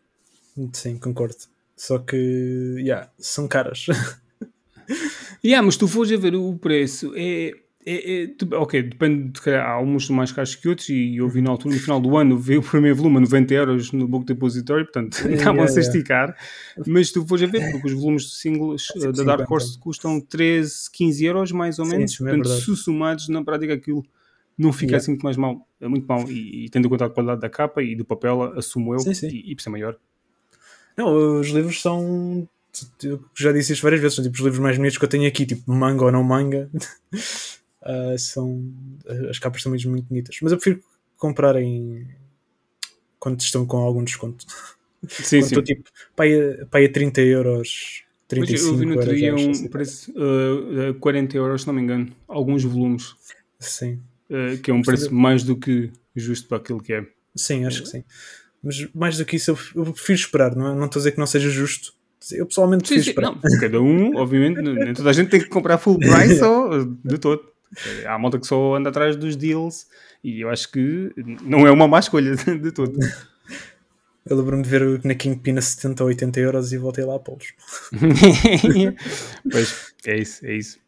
Speaker 2: Sim, concordo. Só que, yeah, são caras.
Speaker 1: yeah, mas tu fores a ver o preço, é, é, é, ok, depende de há alguns mais caros que outros e eu vi na altura, no final do ano, vi o primeiro volume a 90 euros no Book Depository, portanto estavam-se yeah, a esticar, mas tu fores a ver, porque os volumes de singles uh, da Dark Horse custam 13, 15 euros mais ou menos, Sim, é portanto é se somados na prática aquilo não fica yeah. assim muito mais mal, é muito mal e, e, tendo em conta a qualidade da capa e do papel, assumo eu, sim, sim. e, e por ser maior.
Speaker 2: Não, os livros são eu já disse isto várias vezes, são tipo os livros mais bonitos que eu tenho aqui, tipo manga ou não manga. uh, são as capas são mesmo muito bonitas. Mas eu prefiro comprar em quando estão com algum desconto. Sim, sim. Estou tipo, pai a 30 euros. 35 eu vi no outro dia
Speaker 1: um assim. preço uh, 40 euros, se não me engano, alguns volumes.
Speaker 2: Sim.
Speaker 1: Uh, que é um preço mais do que justo para aquilo que é.
Speaker 2: Sim, acho que sim. Mas mais do que isso, eu, eu prefiro esperar, não, é? não estou a dizer que não seja justo. Eu pessoalmente prefiro sim, esperar.
Speaker 1: Não, cada um, obviamente, nem toda a gente tem que comprar full price ou de todo. Há malta que só anda atrás dos deals e eu acho que não é uma má escolha de, todo.
Speaker 2: Eu lembro-me de ver na Kingpin a 70 ou 80 euros e voltei lá a pô-los.
Speaker 1: pois, é isso, é isso.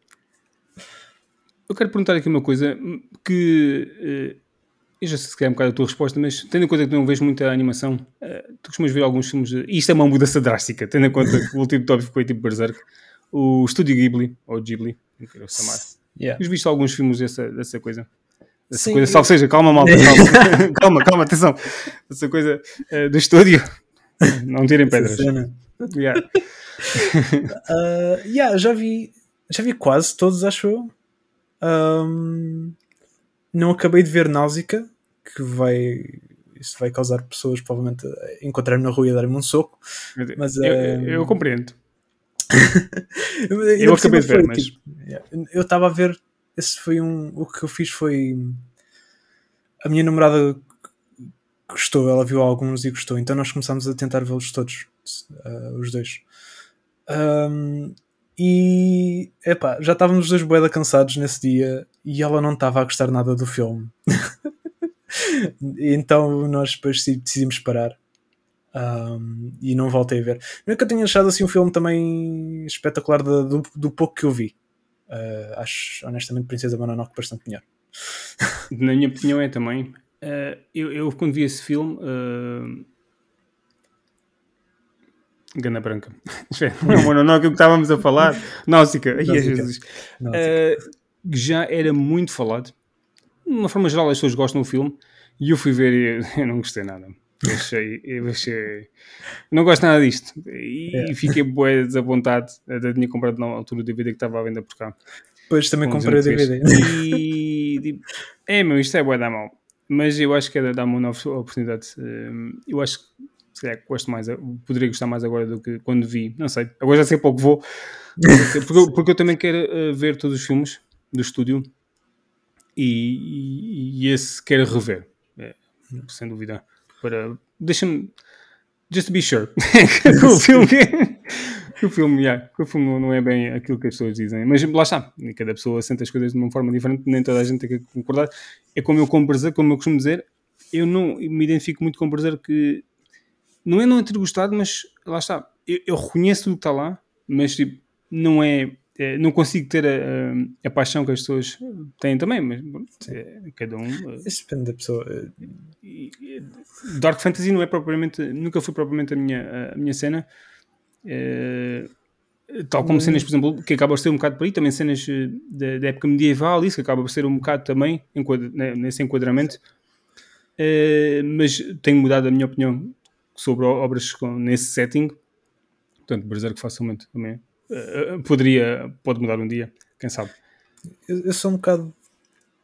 Speaker 1: Eu quero perguntar aqui uma coisa que eh, eu já sei se é um bocado a tua resposta, mas tendo em conta que não vejo muita animação, uh, tu costumas ver alguns filmes. De, e isto é uma mudança drástica, tendo em conta que o último tópico foi tipo Berserk. O Estúdio Ghibli, ou Ghibli, não quero chamar. Yeah. Tens visto alguns filmes dessa, dessa coisa? Essa Sim, coisa, salve seja, calma, malta, calma, calma, calma, atenção. Essa coisa uh, do estúdio, não tirem pedras.
Speaker 2: Yeah. uh, yeah, já vi, já vi quase todos, acho eu. Um, não acabei de ver Náusica, que vai. Isso vai causar pessoas provavelmente encontrarem na rua e darem-me um soco. Mas,
Speaker 1: eu, um... eu compreendo. eu acabei de ver, mas. Tipo,
Speaker 2: eu estava a ver. Esse foi um. O que eu fiz foi. A minha namorada gostou, ela viu alguns e gostou, então nós começámos a tentar vê-los todos, uh, os dois. Um, e epá, já estávamos os dois boeda cansados nesse dia e ela não estava a gostar nada do filme. então nós depois decidimos parar. Um, e não voltei a ver. Não é que eu tenha achado assim um filme também espetacular do, do, do pouco que eu vi. Uh, acho honestamente Princesa Mononoke bastante melhor.
Speaker 1: Na minha opinião é também. Uh, eu, eu, quando vi esse filme uh, Gana Branca. Não é o Mononoke que estávamos a falar. Náusica. Uh, já era muito falado. De uma forma geral, as pessoas gostam do filme. E eu fui ver e eu não gostei nada. Eu achei, eu achei. Não gosto nada disto. E, é. fiquei bué desapontado. Até tinha comprado na altura o DVD que estava à venda por cá.
Speaker 2: Depois também comprei o DVD.
Speaker 1: E. Tipo, é, meu, isto é bué da mão. Mas eu acho que é dar uma nova oportunidade. Eu acho que se calhar gosto mais, poderia gostar mais agora do que quando vi, não sei, agora já sei pouco vou, porque, porque eu também quero uh, ver todos os filmes do estúdio e, e, e esse quero rever, é, sem dúvida, para, deixa-me, just to be sure, o filme, que o filme, yeah, o filme não é bem aquilo que as pessoas dizem, mas lá está, cada pessoa sente as coisas de uma forma diferente, nem toda a gente tem que concordar, é como eu como Berserk, como eu costumo dizer, eu não me identifico muito com Berserk que não é não ter gostado, mas lá está, eu, eu reconheço tudo que está lá, mas tipo, não é, não consigo ter a, a, paixão que as pessoas têm também, mas é, cada um.
Speaker 2: Eh, Isso depende da pessoa.
Speaker 1: Dark Fantasy não é propriamente, nunca foi propriamente a minha, a minha cena. É, tal como cenas, por exemplo, que acaba por ser um bocado por aí, também cenas eh, da, da época medieval, isso que acaba por ser um bocado também enquadra, né, nesse enquadramento. Uh, mas tenho mudado a minha opinião sobre obras com, nesse setting. Portanto, Berserk facilmente também poderia, pode mudar um dia, quem sabe.
Speaker 2: Eu, eu sou um bocado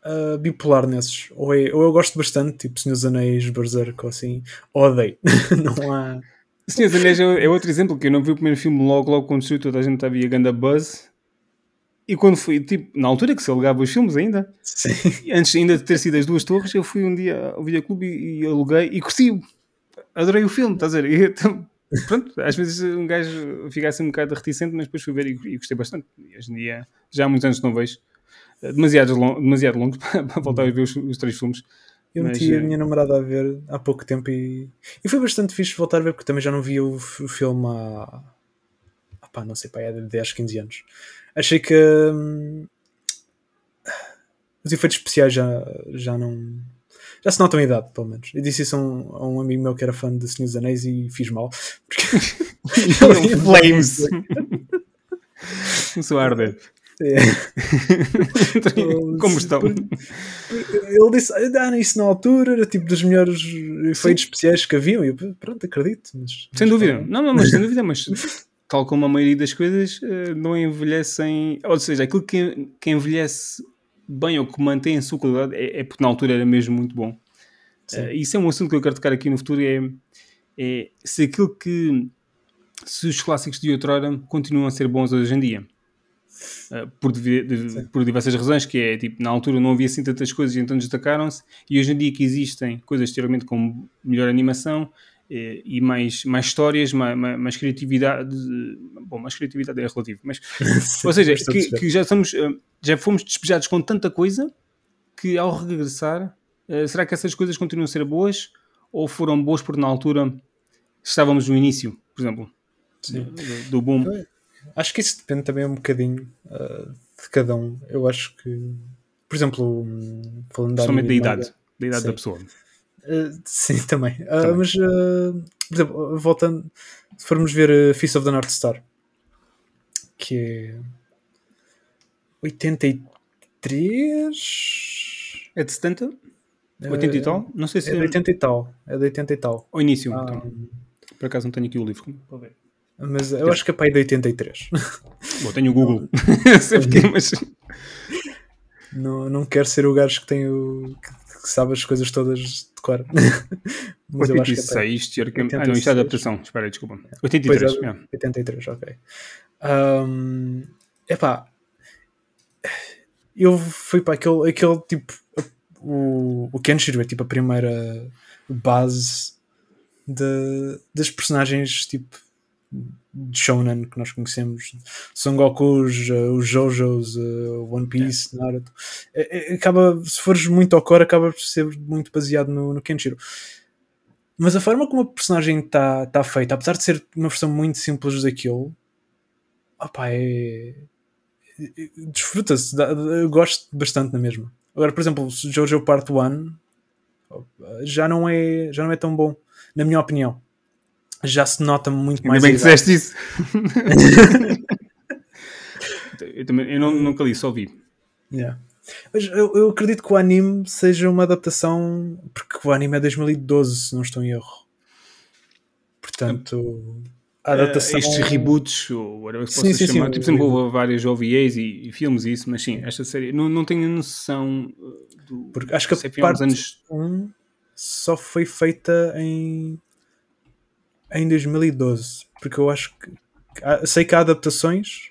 Speaker 2: uh, bipolar nesses. Ou, é, ou eu gosto bastante, tipo Senhor dos Anéis, Berserk ou assim, ou odeio. não há.
Speaker 1: Senhor dos Anéis é, é outro exemplo que eu não vi o primeiro filme logo, logo quando saiu, toda a gente estava a ganda buzz. E quando fui, tipo, na altura que se alugava os filmes ainda, Sim. antes ainda de ter sido as duas torres, eu fui um dia ao videoclube e, e aluguei e curti adorei o filme, estás a ver? Pronto, às vezes um gajo fica assim um bocado reticente, mas depois fui ver e, e gostei bastante. E hoje em dia, já há muitos anos não vejo, eh, demasiado, long, demasiado longos para, voltar a ver os, os três filmes.
Speaker 2: Eu meti a minha namorada a ver há pouco tempo e, e foi bastante fixe voltar a ver, porque também já não via o, o filme há. Ah, pá, não sei, pá, é de 10, 15 anos. Achei que. Hum, os efeitos especiais já, já não já se nota a idade, pelo menos. Eu disse isso a um, a um amigo meu que era fã de Senhor dos Anéis e fiz mal. Porque...
Speaker 1: Flames! Começou a arder. É. Como estão?
Speaker 2: Ele disse, ah, isso na altura era tipo dos melhores efeitos Sim. especiais que haviam. E eu, pronto, acredito. Mas,
Speaker 1: sem dúvida, não, não, mas sem dúvida, mas tal como a maioria das coisas eh, não envelhecem, ou seja, aquilo que, que envelhece bem ou que mantém a sua qualidade é, é porque na altura era mesmo muito bom. Uh, isso é um assunto que eu quero tocar aqui no futuro: é, é se aquilo que. se os clássicos de outrora continuam a ser bons hoje em dia. uh, por, de, por, diversas razões, que é tipo, na altura não havia assim tantas coisas, então destacaram-se, e hoje em dia que existem coisas teoricamente com melhor animação e, e mais, mais histórias, mais, mais, criatividade, bom, mais criatividade é relativo, mas ou seja, que, que, já, estamos, uh, já fomos despejados com tanta coisa que ao regressar, uh, será que essas coisas continuam a ser boas ou foram boas porque na altura estávamos no início, por exemplo, do, do boom?
Speaker 2: Acho que isso depende também um bocadinho uh, de cada um. Eu acho que, por exemplo,
Speaker 1: falando da, da idade, da idade sim. da pessoa.
Speaker 2: Uh, sim, também. Uh, também. Mas, por exemplo, voltando, se formos ver Feast of the North Star, que é 83.
Speaker 1: É de 70? 80 e tal? Não sei se
Speaker 2: é de 80 e tal. É de 80 e tal.
Speaker 1: Ao início, ah, então. Por acaso não tenho aqui o livro para ver.
Speaker 2: Mas eu acho que é para aí de 83.
Speaker 1: Bom, tenho o Google. Sempre que, mas...
Speaker 2: não, não quero ser o gajo que tem o. que, que sabe as coisas todas de cor.
Speaker 1: mas 86, eu acho que é teoricamente. Ah, não, isto é adaptação. Espera aí, desculpa. 83. Pois é,
Speaker 2: 83, ok. Um, epá. Eu fui para aquele, aquele tipo. O, o Kenshiro é tipo a primeira base de, das personagens tipo shonen que nós conhecemos, Son Goku, os Jojos, uh, One Piece, é. Naruto, é, é, acaba, se fores muito ao core, acaba por ser muito baseado no, no Kenshiro. Mas a forma como a personagem está tá feita, apesar de ser uma versão muito simples daquilo, opa, é. Desfruta-se, gosto bastante na mesma. Agora, por exemplo, Jojo Part 1 já não é, já não é tão bom, na minha opinião já se nota muito
Speaker 1: Ainda
Speaker 2: mais.
Speaker 1: bem que disseste isso. eu, também, eu não, nunca li, só vi.
Speaker 2: Yeah. Mas eu, eu, acredito que o anime seja uma adaptação, porque o anime é 2012, se não estou em erro. Portanto,
Speaker 1: a adaptação. Uh, estes reboots, ou whatever que sim, possa sim, chamar, sim, tipo, sempre houve várias OVAs e, e, filmes e isso, mas sim, esta série, não, não tenho noção uh, do.
Speaker 2: Porque acho que a parte anos... 1 só foi feita em em 2012, porque eu acho que sei que há adaptações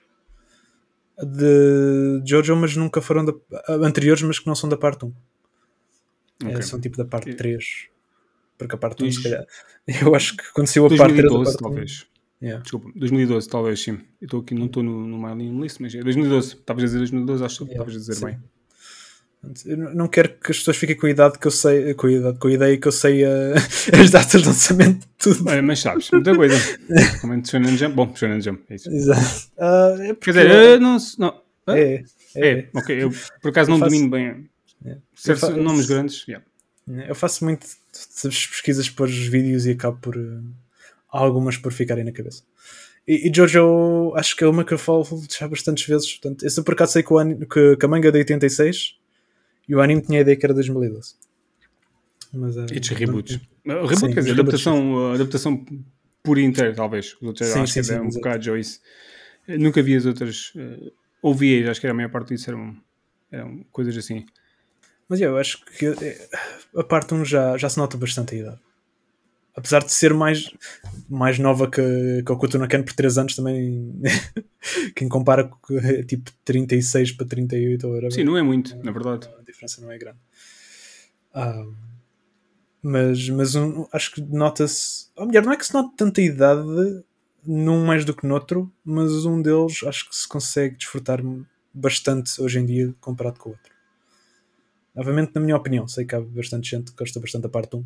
Speaker 2: de Jojo, mas nunca foram da, anteriores, mas que não são da parte 1. Okay. É, são tipo da parte 3. Porque a parte 1, se calhar, eu acho que aconteceu a 2012, parte 3
Speaker 1: talvez. Yeah. Desculpa, 2012, talvez sim. Eu estou aqui, não estou no, no mailing list, mas é 2012. Estavas a dizer 2012, acho que yeah. estavas a dizer sim. bem.
Speaker 2: Eu não quero que as pessoas fiquem com a idade que eu sei, com a, idade, com a ideia que eu sei uh, as datas de lançamento de tudo.
Speaker 1: É, mas sabes, muita coisa. Shonen Jump. Bom, Shonen Jump, é isso.
Speaker 2: Exato. Uh, é
Speaker 1: Quer dizer, eu não. não é, é, é, ok. Eu por acaso não faço, domino bem é. certos faço, nomes grandes. Yeah.
Speaker 2: Eu faço muito pesquisas para os vídeos e acabo por uh, algumas por ficarem na cabeça. E, e, Jojo, acho que é uma que eu falo já bastantes vezes. Portanto, esse por acaso sei que, o, que, que a manga é de 86 e o anime tinha a ideia que era 2012.
Speaker 1: Mas, uh, Estes reboots. Uh, reboot, sim, quer dizer, adaptação, adaptação por inteiro, talvez. Os outros sim, acho sim, que é um bocado ou isso. nunca vi as outras. Uh, ouvi, acho que era a maior parte disso eram, eram coisas assim.
Speaker 2: Mas eu acho que eh, a parte 1 já, já se nota bastante a idade. Apesar de ser mais, mais nova que, que o Kutunakan por 3 anos, também quem compara tipo 36 para 38 ou
Speaker 1: Sim, não é muito, na verdade
Speaker 2: diferença não é grande. Ah, mas mas um, acho que nota-se. Ou melhor, não é que se note tanta idade num mais do que noutro, mas um deles acho que se consegue desfrutar bastante hoje em dia comparado com o outro. Novamente, na minha opinião, sei que há bastante gente que gosta bastante da parte 1.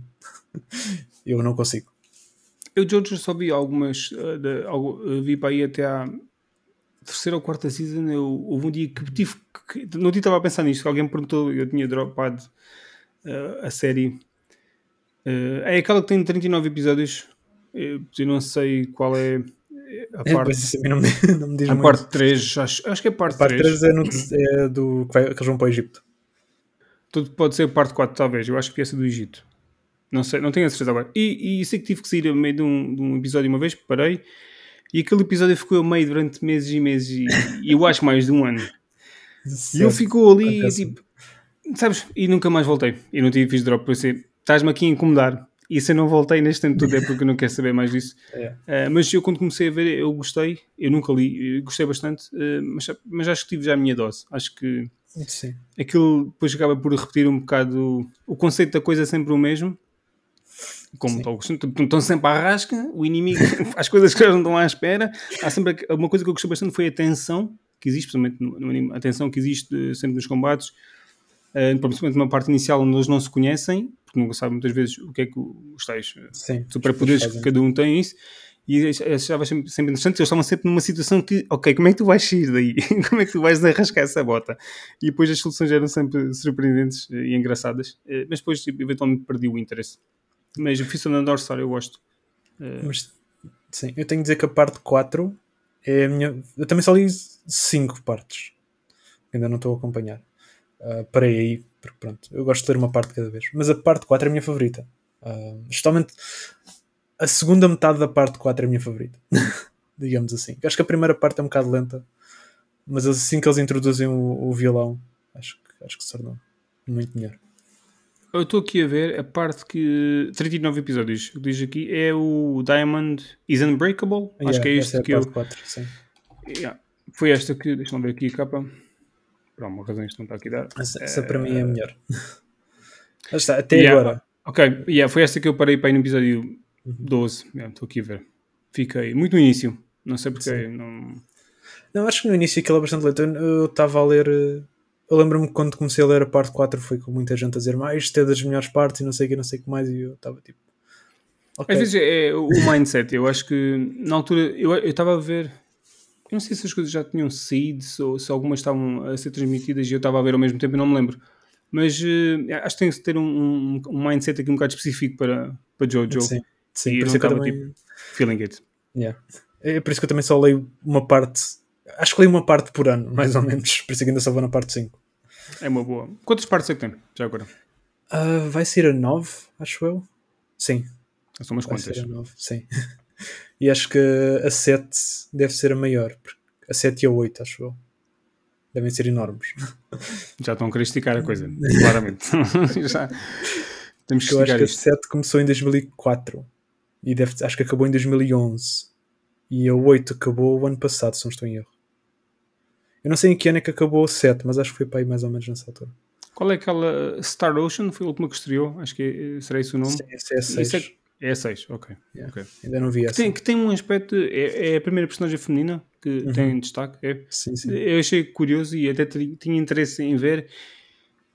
Speaker 2: Eu não consigo.
Speaker 1: Eu, Jojo, só vi algumas. Uh, de, vi para aí até à terceira ou quarta season, eu, houve um dia que tive. Que, no dia estava a pensar nisto, que alguém me perguntou, eu tinha dropado uh, a série. Uh, é aquela que tem 39 episódios. Eu, eu não sei qual é a é, parte.
Speaker 2: É, não me, não me
Speaker 1: a
Speaker 2: muito.
Speaker 1: parte 3, acho, acho que é a parte, a
Speaker 2: parte 3. 3 é, no, é do que, vai, que eles vão para o Egito.
Speaker 1: Tudo pode ser parte 4, talvez. Eu acho que essa do Egito. Não sei, não tenho a certeza agora. E, e sei que tive que sair a meio de um, de um episódio uma vez, parei e aquele episódio ficou a meio durante meses e meses e, e eu acho mais de um ano. E ele ficou ali, tipo, sabes? E nunca mais voltei. E não tive fiz drop por isso. Estás-me aqui a incomodar. e se eu não voltei neste tempo todo é porque eu não quero saber mais disso.
Speaker 2: É.
Speaker 1: Uh, mas eu, quando comecei a ver, eu gostei. Eu nunca li, eu gostei bastante, uh, mas, mas acho que tive já a minha dose. Acho que
Speaker 2: Sim.
Speaker 1: aquilo depois acaba por repetir um bocado. O conceito da coisa é sempre o mesmo. Como estão sempre à rasca, o inimigo faz coisas que eles não estão à espera. Há sempre uma coisa que eu gostei bastante foi a tensão que existe, principalmente no, no anime, a tensão que existe sempre nos combates uh, principalmente numa parte inicial onde eles não se conhecem, porque nunca sabem muitas vezes o que é que os tais
Speaker 2: Sim,
Speaker 1: superpoderes que cada um tem isso. E achava sempre, sempre interessante, eles estavam sempre numa situação que, ok, como é que tu vais sair daí? como é que tu vais arrascar essa bota? E depois as soluções eram sempre surpreendentes e engraçadas, eh, mas depois tipo, eventualmente perdi o interesse. Mas o Fist of eu gosto.
Speaker 2: Eh, mas, sim, eu tenho de dizer que a parte 4 é a minha. Eu também só li 5 partes. Ainda não estou a acompanhar. Uh, parei aí, porque pronto, eu gosto de ler uma parte cada vez. Mas a parte 4 é a minha favorita. Uh, justamente a segunda metade da parte 4 é a minha favorita. Digamos assim. Acho que a primeira parte é um bocado lenta, mas assim que eles introduzem o, o violão, acho que, acho que se tornou muito melhor.
Speaker 1: Eu estou aqui a ver a parte que. 39 episódios, diz aqui, é o Diamond is Unbreakable.
Speaker 2: Yeah,
Speaker 1: acho que é isto
Speaker 2: é
Speaker 1: que eu.
Speaker 2: 4, sim.
Speaker 1: Yeah. Foi esta que. Deixa-me ver aqui a capa. Por alguma razão isto não está aqui a dar.
Speaker 2: Essa, essa para mim é a melhor. Está, até
Speaker 1: Yeah.
Speaker 2: agora.
Speaker 1: Ok, yeah, foi esta que eu parei para ir no episódio. 12. Yeah, Estou aqui a ver. Fiquei muito no início. Não sei porque. Não...
Speaker 2: Não, acho que no início aquilo é bastante lento. Eu- estava a ler. eh, Eu lembro-me que quando comecei a ler a parte 4 foi com muita gente a dizer mas isto é das melhores partes e não sei o que, não sei o que mais. E eu estava tipo. Ok.
Speaker 1: Às vezes é o mindset. Eu acho que na altura eu estava a ver. Eu não sei se as coisas já tinham saído se- ou se algumas estavam a ser transmitidas e eu estava a ver ao mesmo tempo, eu não me lembro. Mas eh, acho que tem que ter um, um, um mindset aqui um bocado específico para, para Jojo.
Speaker 2: Sim, sim
Speaker 1: E
Speaker 2: por isso é que eu também.
Speaker 1: estava, Feeling it.
Speaker 2: Yeah. É por isso que eu também só leio uma parte. Acho que leio uma parte por ano, mais ou menos. Por isso é que ainda só vou na parte 5.
Speaker 1: É uma boa. Quantas partes é que tem? Já agora?
Speaker 2: Ah, vai ser a 9, acho eu. Sim,
Speaker 1: São umas
Speaker 2: vai
Speaker 1: quantas.
Speaker 2: ser a 9, sim. e acho que a 7 deve ser a maior. A 7 e a 8, acho eu. Devem ser enormes.
Speaker 1: Já estão a querer esticar a coisa, claramente. Já. Temos que
Speaker 2: eu acho que a
Speaker 1: isto.
Speaker 2: 7 começou em 2004 e deve, acho que acabou em 2011 e a 8 acabou o ano passado, se não estou em erro. Eu não sei em que ano é que acabou o 7, mas acho que foi para aí mais ou menos nessa altura.
Speaker 1: Qual é aquela Star Ocean? Foi a última que estreou? Acho que é, será esse o nome?
Speaker 2: Sim, esse é a 6.
Speaker 1: Isso é, é a 6, ok.
Speaker 2: Yeah.
Speaker 1: ok.
Speaker 2: Ainda não vi
Speaker 1: Que
Speaker 2: essa.
Speaker 1: tem, que tem um aspecto. É, é a primeira personagem feminina que
Speaker 2: Uhum.
Speaker 1: tem destaque. É.
Speaker 2: Sim, sim.
Speaker 1: Eu achei curioso e até tinha interesse em ver,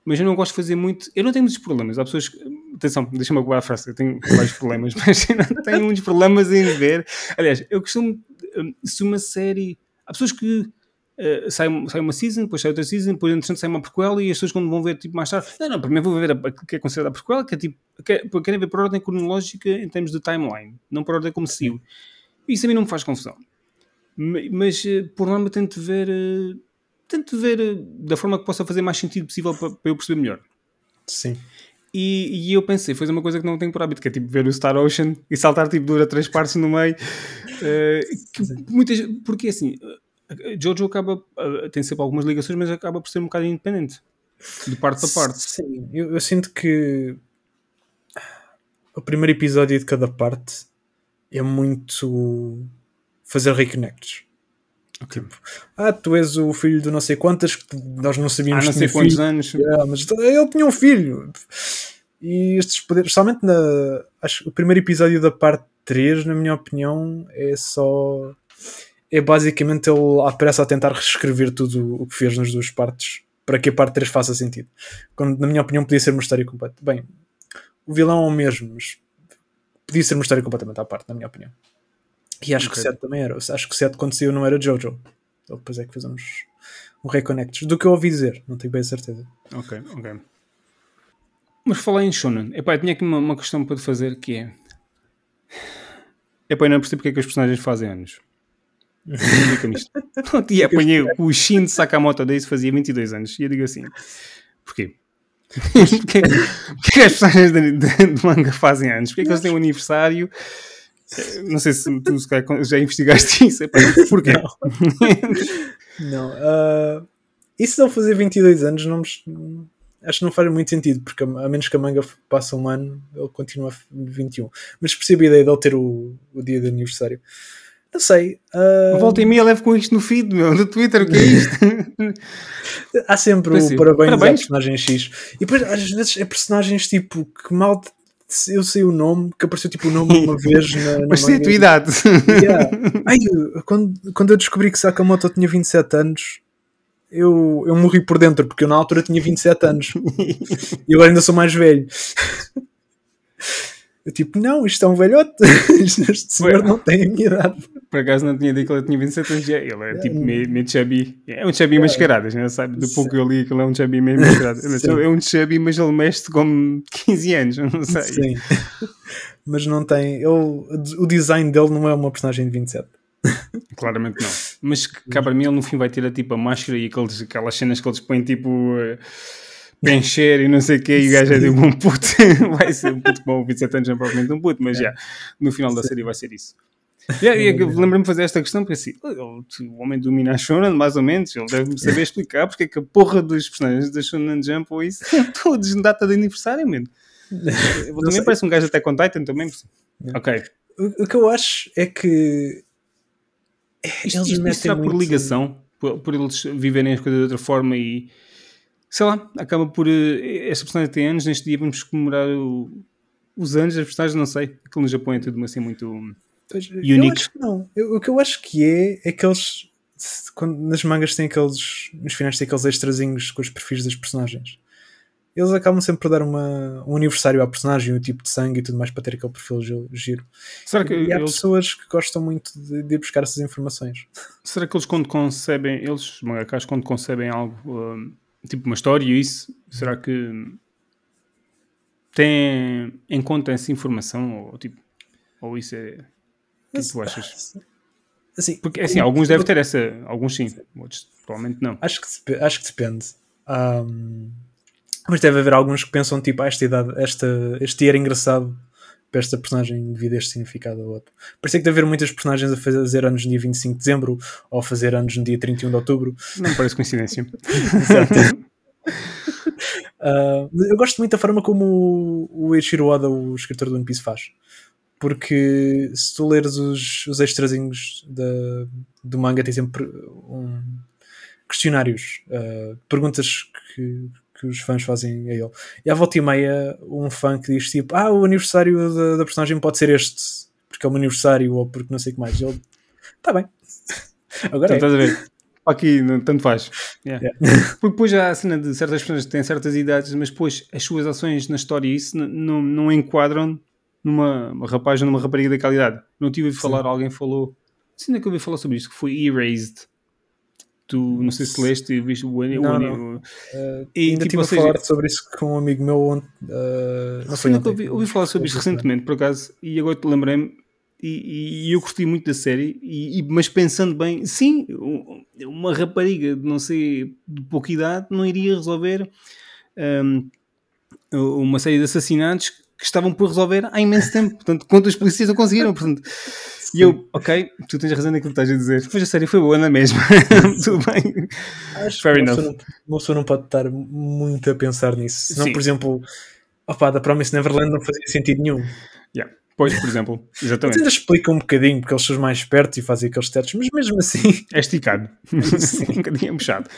Speaker 1: mas eu não gosto de fazer muito. Eu não tenho muitos problemas. Há pessoas que. Atenção, deixa-me acabar a frase. Eu tenho vários problemas, mas eu não tenho muitos problemas em ver. Aliás, eu costumo. hum, Se uma série. Há pessoas que. eh, sai, sai uma season, depois sai outra season, depois entretanto sai uma prequela e as pessoas quando vão ver tipo, mais tarde, não, não, primeiro vou ver a- aquilo que é considerado a prequela, que é tipo, que é- querem ver por ordem cronológica em termos de timeline, não por ordem como saiu. Isso a mim não me faz confusão. Ma- Mas eh, por norma tento ver, eh, tento ver eh, da forma que possa fazer mais sentido possível para, para eu perceber melhor.
Speaker 2: Sim.
Speaker 1: E, e eu pensei, foi uma coisa que não tenho por hábito, que é tipo ver o Star Ocean e saltar tipo dura três partes no meio. Que muitas, porque assim, eh, Jojo acaba, tem sempre algumas ligações, mas acaba por ser um bocado independente. De parte para parte.
Speaker 2: Sim, eu, eu sinto que o primeiro episódio de cada parte é muito fazer reconnects.
Speaker 1: Ok.
Speaker 2: Ah, tu és o filho de não sei quantas que nós não sabíamos
Speaker 1: não
Speaker 2: que
Speaker 1: sei quantos
Speaker 2: filho.
Speaker 1: anos.
Speaker 2: Ah, mas ele tinha um filho. E estes poderes, somente na. Acho que o primeiro episódio da parte 3, na minha opinião, é só. É basicamente ele pressa a tentar reescrever tudo o que fez nas duas partes para que a parte 3 faça sentido. Quando, na minha opinião, podia ser uma história completa. Bem, o vilão é o mesmo, mas podia ser uma história completamente à parte, na minha opinião. E acho que o
Speaker 1: Ok.
Speaker 2: 7 também era. Acho que o 7 quando saiu não era Jojo. Ele depois é que fez uns, um reconnects. Do que eu ouvi dizer, não tenho bem a certeza.
Speaker 1: Ok, ok. Mas falei em Shonen. Epá, eu tinha aqui uma, uma questão para te fazer que é. Epá, eu não percebo porque é que os personagens fazem anos. Explica-me isto. Pronto, e apanhei o Shin Sakamoto desse fazia 22 anos. E eu digo assim: porquê? Porquê, porquê que as personagens de, de- de manga fazem anos? Porquê que eles têm um aniversário? Não sei se tu se calhar, já investigaste isso. Porquê?
Speaker 2: Não. ah, isso de ele fazer 22 anos não me. acho que não faz muito sentido, porque a menos que a manga passe um ano, ele continua 21. Mas percebo a ideia de ele ter o, o dia de aniversário. Não sei.
Speaker 1: Uh... Volta e meia leve com isto no feed, meu, no Twitter, o que é isto?
Speaker 2: Há sempre o parabéns, parabéns. personagem X. E depois, às vezes, é personagens tipo que mal eu sei o nome, que apareceu tipo o nome uma vez na,
Speaker 1: Mas sei a tua idade.
Speaker 2: Yeah. Ai, quando, quando eu descobri que Sakamoto tinha 27 anos, eu, eu morri por dentro, porque eu na altura tinha 27 anos e agora ainda sou mais velho. Eu tipo, não, isto é um velhote, este senhor não tem a minha idade.
Speaker 1: Por acaso não tinha dito que ele tinha 27 anos, ele é tipo meio, meio chubby, é um chubby mascarado, né? sabe? Do pouco que eu li que ele é um chubby meio mascarado. É um chubby, mas ele mexe como 15 anos, não sei. Sim,
Speaker 2: mas não tem, ele, o design dele não é uma personagem de 27.
Speaker 1: Claramente não. Mas cá para mim ele no fim vai ter a, tipo a máscara e aqueles, aquelas cenas que eles põem tipo pencher e não sei o que e o gajo é tipo um puto. vai ser um puto bom, 27 anos é propriamente um puto, mas já, yeah, no final da série vai ser isso. Yeah, yeah, Lembro-me de fazer esta questão porque assim, o homem domina a Shonen, mais ou menos, ele deve saber explicar porque é que a porra dos personagens da Shonen Jump ou isso todos em data de aniversário, mano. também parece um gajo até com Titan também. Ok.
Speaker 2: O, o que eu acho é que
Speaker 1: isto, eles isto, será por ligação, por, por, eles viverem as coisas de outra forma e sei lá, acaba por. Uh, esta personagem tem anos, neste dia vamos comemorar o, os anos das personagens, não sei. Aquilo no Japão é tudo assim muito
Speaker 2: pois, unique. Eu acho que não. Eu, o que eu acho que é é que eles. Quando, nas mangas tem aqueles. Nos finais tem aqueles extrazinhos com os perfis das personagens eles acabam sempre por dar uma, um aniversário à personagem, o tipo de sangue e tudo mais para ter aquele perfil giro. Será que e há eles... pessoas que gostam muito de, de, buscar essas informações.
Speaker 1: Será que eles quando concebem, eles, mangakas, quando concebem algo, um, tipo uma história e isso, será que têm em conta essa informação ou tipo, ou isso é... O que, é tu achas? Assim, Porque assim, alguns devem ter essa, alguns sim, outros provavelmente não.
Speaker 2: Acho que, acho que depende. Um, mas deve haver alguns que pensam, tipo, ah, esta idade, esta, este dia era engraçado para esta personagem devido a este significado ou outro. Parecia que deve haver muitas personagens a fazer anos no dia 25 de dezembro ou a fazer anos no dia 31 de outubro.
Speaker 1: Não parece coincidência.
Speaker 2: Exato. uh, eu gosto muito da forma como o, o Eiichiro Oda, o escritor do One Piece, faz. Porque se tu leres os, os extrazinhos da, do manga, tem sempre um, questionários, uh, perguntas que, que os fãs fazem a ele. E à volta e meia, um fã que diz tipo: Ah, o aniversário da, da personagem pode ser este, porque é o meu aniversário ou porque não sei o que mais. Ele, tá bem.
Speaker 1: Agora então, é. estás a ver? Aqui, não, tanto faz. Yeah. Yeah. Porque depois há a cena de certas pessoas que têm certas idades, mas depois as suas ações na história isso não, não enquadram numa rapaz ou numa rapariga da qualidade. Não tive a falar, Sim. alguém falou. Sim, é que eu ouvi falar sobre isso, que foi Erased Tu não sei se leste e viste o anime. Não, não.
Speaker 2: Uh, e ainda tipo, estive a falar sobre isso com um amigo meu ontem. Uh,
Speaker 1: não sei, ouvi, ouvi falar sobre isso recentemente, por acaso, e agora te lembrei-me. E, e, eu gostei muito da série, e, e, mas pensando bem, sim, uma rapariga de não sei de pouca idade não iria resolver um, uma série de assassinatos que estavam por resolver há imenso tempo. Portanto, quanto os polícias não conseguiram. Portanto, e eu, ok, tu tens razão naquilo que estás a dizer. Mas a série foi boa na mesma. Tudo bem.
Speaker 2: Acho Fair que uma pessoa, não, uma pessoa, não, pode estar muito a pensar nisso. Senão, Sim. por exemplo, opa, da Promise Neverland não fazia sentido nenhum.
Speaker 1: Yeah. Pois, por exemplo, exatamente.
Speaker 2: Ainda explica um bocadinho, porque eles são mais espertos e fazem aqueles testes, mas mesmo assim.
Speaker 1: É esticado. sim, um bocadinho puxado.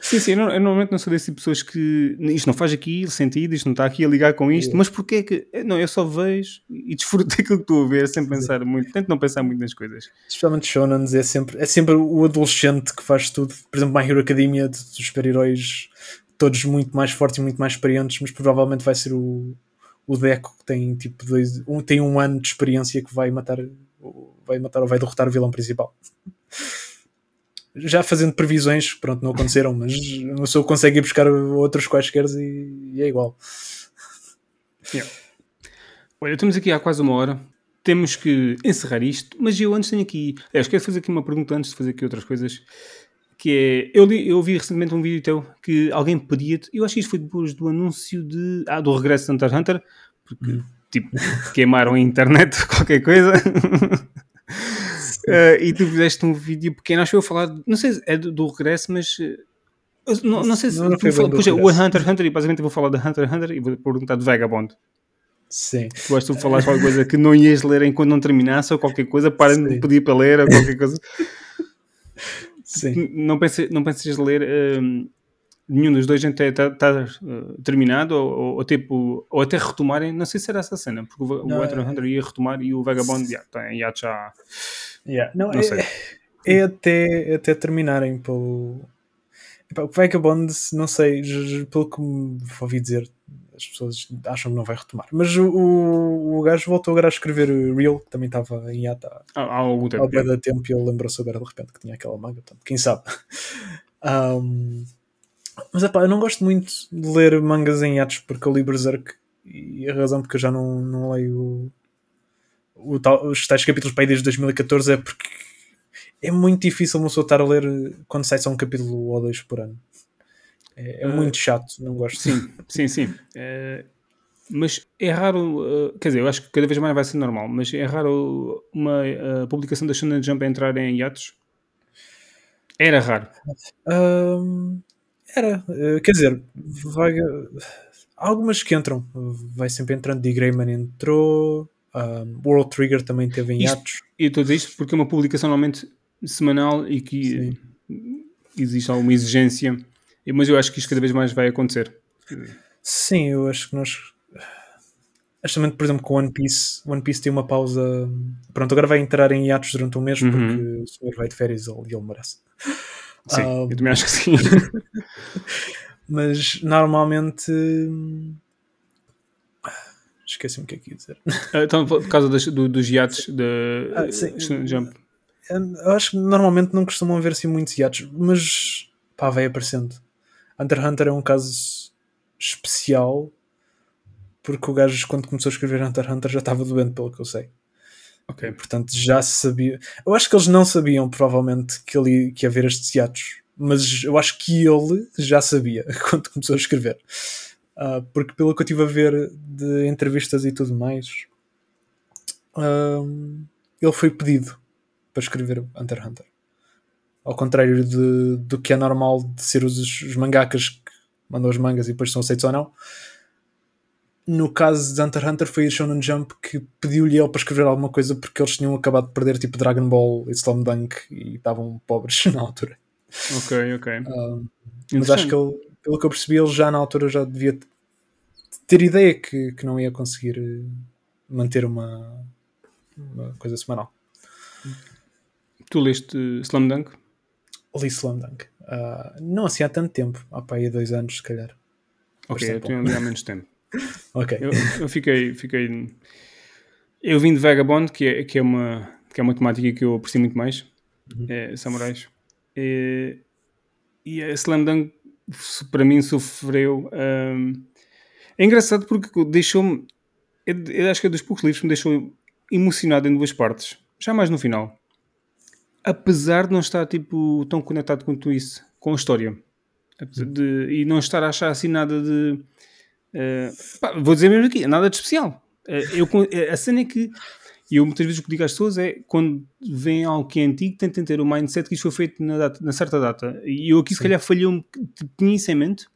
Speaker 1: Sim, sim, eu, eu, normalmente não sou desse tipo de pessoas que. Isto não faz aqui sentido, isto não está aqui a ligar com isto, yeah. mas porquê é que. Não, eu só vejo e desfruto daquilo que estou a ver sem pensar muito. Tento não pensar muito nas coisas.
Speaker 2: Especialmente Shonans é sempre, é sempre o adolescente que faz tudo. Por exemplo, My Hero Academia, dos super-heróis todos muito mais fortes e muito mais experientes, mas provavelmente vai ser o, o Deco que tem tipo dois, um, tem um ano de experiência que vai matar vai matar ou vai derrotar o vilão principal. Já fazendo previsões, pronto, não aconteceram, mas a pessoa consegue ir buscar outros quaisquer e, e é igual.
Speaker 1: Yeah. Olha, estamos aqui há quase uma hora. Temos que encerrar isto, mas eu antes tenho aqui. É, eu quero fazer aqui uma pergunta antes de fazer aqui outras coisas. Que é. Eu, li, eu vi recentemente um vídeo teu que alguém pedia-te. Eu acho que isto foi depois do anúncio de, ah, do regresso de Hunter x Hunter porque hum. tipo, queimaram a internet, qualquer coisa. uh, e tu fizeste um vídeo pequeno, acho que eu falar, não sei, é do, do regresso, mas uh, Não, não sei se. Não, não fala, o Hunter Hunter, e basicamente vou falar de Hunter Hunter e vou perguntar de Vagabond.
Speaker 2: Sim.
Speaker 1: Tu vais tu falar qualquer coisa que não ias ler enquanto não terminasse ou qualquer coisa, para de pedir para ler ou qualquer coisa.
Speaker 2: Sim.
Speaker 1: Não penses, não penses ler um, nenhum dos dois até estar tá, tá, uh, terminado ou, ou, tipo, ou até retomarem. Não sei se era essa cena, porque o, não, o Hunter é... Hunter ia retomar e o Vagabond já, tá, já, já
Speaker 2: Yeah. Não, não é, sei. É até, até terminarem pelo. o Vagabond, não sei, pelo que me ouvi dizer, as pessoas acham que não vai retomar. Mas o, o, o gajo voltou agora a escrever Real, que também estava em ata
Speaker 1: há, há algum tempo.
Speaker 2: Há é. tempo e ele lembrou-se agora de repente que tinha aquela manga, portanto, quem sabe. Um, mas é pá, eu não gosto muito de ler mangas em atos porque eu li Berserk e a razão porque eu já não, não leio o tal, os tais capítulos para aí desde 2014 é porque é muito difícil uma pessoa estar a ler quando sai só um capítulo ou dois por ano. É, é uh, muito chato, não gosto.
Speaker 1: Sim, sim, sim. Uh, mas é raro, uh, quer dizer, eu acho que cada vez mais vai ser normal, mas é raro uma publicação da Shonen Jump entrar em hiatos? Era raro.
Speaker 2: era, quer dizer, vai, há algumas que entram, vai sempre entrando. D. Greyman entrou, um, World Trigger também teve em hiatos.
Speaker 1: E tudo isto porque é uma publicação normalmente semanal e que Sim. existe alguma exigência, mas eu acho que isto cada vez mais vai acontecer.
Speaker 2: Sim, eu acho que nós. Justamente, por exemplo, com One Piece, One Piece tem uma pausa. Pronto, agora vai entrar em hiatos durante um mês uhum. porque o senhor vai de férias e ele merece.
Speaker 1: Sim, um, eu também acho que sim.
Speaker 2: mas normalmente Esqueci-me o que é que ia dizer.
Speaker 1: Ah, então, por causa das, do, dos iates de ah, Jump.
Speaker 2: Eu acho que normalmente não costumam haver assim muitos iates, mas pá, vai aparecendo. Hunter x Hunter é um caso especial porque o gajo, quando começou a escrever Hunter x Hunter, já estava doente, pelo que eu sei.
Speaker 1: Ok.
Speaker 2: Portanto, já sabia. Eu acho que eles não sabiam, provavelmente, que, ele, que ia haver estes hiatos, mas eu acho que ele já sabia quando começou a escrever. Uh, porque pelo que eu estive a ver de entrevistas e tudo mais, uh, ele foi pedido para escrever Hunter x Hunter. Ao contrário de, do que é normal de ser os, os mangakas que mandam os mangas e depois são aceitos ou não. No caso de Hunter x Hunter foi a Shonen Jump que pediu-lhe ele para escrever alguma coisa porque eles tinham acabado de perder tipo Dragon Ball e Slam Dunk e estavam pobres na altura.
Speaker 1: Ok, ok.
Speaker 2: Uh, mas acho que ele, pelo que eu percebi, ele já na altura já devia ter ideia que, que não ia conseguir eh, manter uma, uma coisa semanal.
Speaker 1: Tu leste Slam Dunk?
Speaker 2: Li Slam Dunk. Uh, não assim há tanto tempo, há para aí dois anos, se calhar.
Speaker 1: Ok, eu tenho há menos tempo.
Speaker 2: ok.
Speaker 1: Eu, eu, fiquei, fiquei. Eu vim de Vagabond, que é, que é, uma, que é uma temática que eu aprecio muito mais. Uhum. É, samurais. E, e a Slam Dunk para mim sofreu. Um, é engraçado porque deixou-me. Eu acho que é dos poucos livros que me deixou emocionado em duas partes. Já mais no final. Apesar de não estar tipo, tão conectado quanto isso com a história. De, e não estar a achar assim nada de. Uh, pá, vou dizer mesmo aqui, nada de especial. Uh, eu, a cena é que e eu muitas vezes o que digo às pessoas é quando vem algo que é antigo, tentem ter o mindset que isto foi feito na, data, na certa data. E eu aqui Sim. se calhar falhei um tinha isso em mente,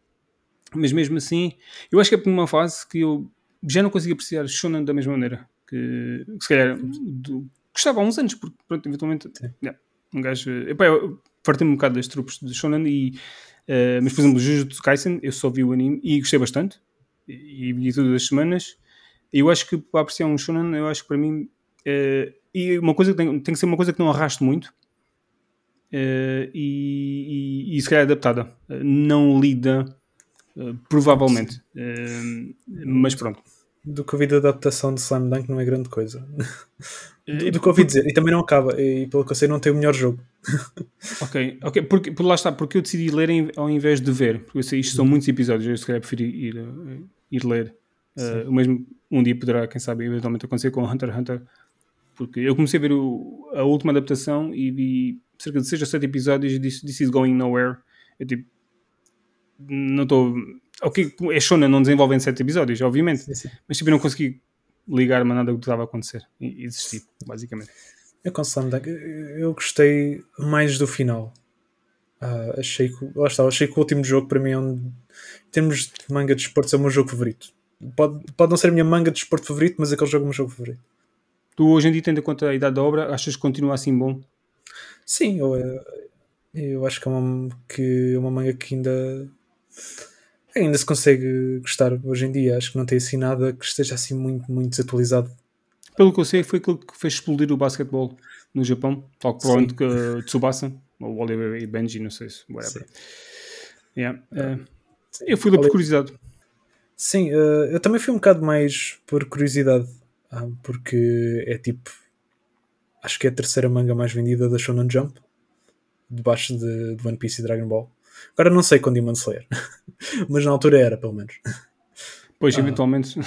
Speaker 1: mas mesmo assim, eu acho que é por uma fase que eu já não consigo apreciar Shonen da mesma maneira. Que, que se calhar do, gostava há uns anos, porque pronto, eventualmente yeah, um gajo. Epá, eu fartei-me um bocado das trupes de Shonen e. Uh, mas por exemplo, Jujutsu Kaisen, eu só vi o anime e gostei bastante. E vi todas as semanas. E eu acho que para apreciar um Shonen, eu acho que para mim Uh, e uma coisa que tem, tem, que ser uma coisa que não arraste muito uh, e, e, e, se calhar adaptada, não lida provavelmente, mas pronto.
Speaker 2: Do que ouvi da adaptação de Slam Dunk não é grande coisa. do, do que ouvi dizer, e também não acaba, e pelo que eu sei, não tem o melhor jogo.
Speaker 1: ok, ok, porque, por lá está, porque eu decidi ler em, ao invés de ver, porque eu sei, isto são muitos episódios, eu se calhar prefiro ir, ir ler. o mesmo um dia poderá, quem sabe, eventualmente acontecer com Hunter x Hunter porque eu comecei a ver o, a última adaptação e vi cerca de 6 ou 7 episódios e disse This is going nowhere. Eu tipo, não estou. Ok, é Shona, não desenvolvem 7 episódios, obviamente, sim, sim. mas tipo, eu não consegui ligar-me a nada do que estava a acontecer e, desisti, basicamente.
Speaker 2: Eu eu gostei mais do final. Uh, achei que, lá está, achei que o último jogo para mim é um, em termos de manga de esportes é o meu jogo favorito. Pode, pode não ser a minha manga de esporte favorito, mas aquele jogo é o meu jogo favorito.
Speaker 1: Tu hoje em dia, tendo em conta a idade da obra, achas que continua assim bom?
Speaker 2: Sim, eu, eu acho que é uma, que é uma manga que ainda ainda se consegue gostar hoje em dia. Acho que não tem assim nada que esteja assim muito, muito desatualizado.
Speaker 1: Pelo que eu sei, foi aquilo que fez explodir o basquetebol no Japão, tal que provavelmente que Tsubasa, ou Oliver e Benji, não sei se, whatever. Yeah. Uh, eu fui lá por curiosidade.
Speaker 2: Sim, uh, eu também fui um bocado mais por curiosidade, uh, porque é tipo, acho que é a terceira manga mais vendida da Shonen Jump, debaixo de, de One Piece e Dragon Ball. Agora não sei com Demon Slayer, mas na altura era, pelo menos.
Speaker 1: Pois, ah. eventualmente.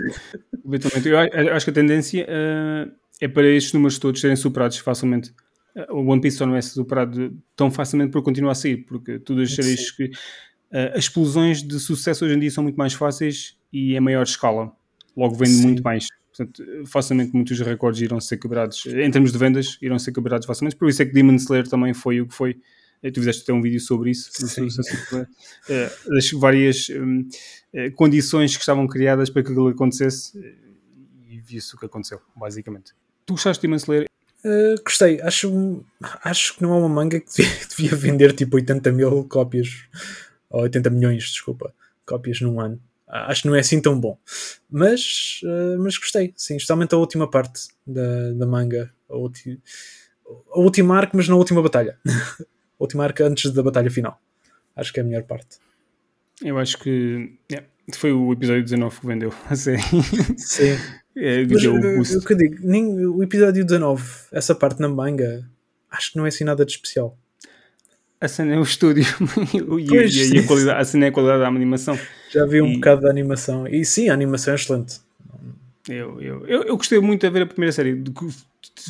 Speaker 1: eventualmente. Eu acho que a tendência uh, é para estes números todos serem superados facilmente. Uh, o One Piece só não é superado tão facilmente por continuar a sair, porque tu deixarias que uh, as explosões de sucesso hoje em dia são muito mais fáceis e em maior escala. Logo vende Sim. muito mais. Portanto, facilmente muitos recordes irão ser quebrados. Em termos de vendas, irão ser quebrados facilmente. Por isso é que Demon Slayer também foi o que foi tu fizeste até um vídeo sobre isso, uh, das várias um, uh, condições que estavam criadas para que aquilo acontecesse e viu-se o que aconteceu, basicamente. Tu gostaste de Demon Slayer?
Speaker 2: Uh, gostei, acho, acho que não é uma manga que devia, vender tipo 80 mil cópias, ou 80 milhões, desculpa, cópias num ano. Acho que não é assim tão bom, mas, mas gostei, sim, especialmente a última parte da, da manga, a, ulti, a última arco, mas na última batalha. última arca antes da batalha final. Acho que é a melhor parte.
Speaker 1: Eu acho que yeah, foi o episódio 19 que vendeu a série.
Speaker 2: Sim. é, Mas, o, o que eu digo, nem, o episódio 19, essa parte na manga, acho que não é assim nada de especial.
Speaker 1: A cena é o estúdio e, pois, e, e a, qualidade, a cena é a qualidade da animação.
Speaker 2: Já vi um e... bocado da animação. E sim, a animação é excelente.
Speaker 1: Eu, eu, eu, eu gostei muito de ver a primeira série.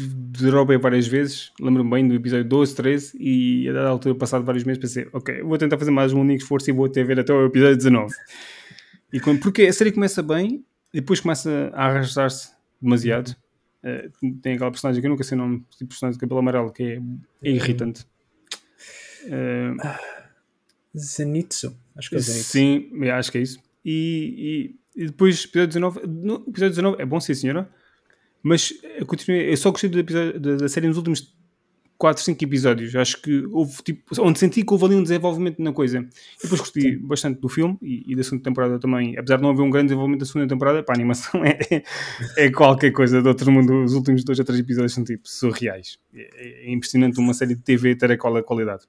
Speaker 1: Derrubei várias vezes, lembro-me bem do episódio 12, 13, e a dada altura, passado vários meses, pensei, ok, vou tentar fazer mais um único esforço e vou até ver até o episódio 19. E quando, porque a série começa bem, depois começa a arrastar-se demasiado. Uh, tem aquela personagem que eu nunca sei o nome, tipo personagem de cabelo amarelo, que é, é irritante.
Speaker 2: Uh, Zenitsu, acho que é Zenitsu.
Speaker 1: Sim, acho que é isso. E, e, e depois, episódio 19, no episódio 19 é bom, sim senhora, mas eu, continuei, eu só gostei do episódio, da, da, série nos últimos 4, 5 episódios. Acho que houve tipo, onde senti que houve ali um desenvolvimento na coisa. E depois gostei Sim. bastante do filme e, e, da segunda temporada também. Apesar de não haver um grande desenvolvimento da segunda temporada, para a animação é, é qualquer coisa de outro mundo. Os últimos 2 a 3 episódios são tipo surreais. É, é impressionante uma série de TV ter aquela qualidade.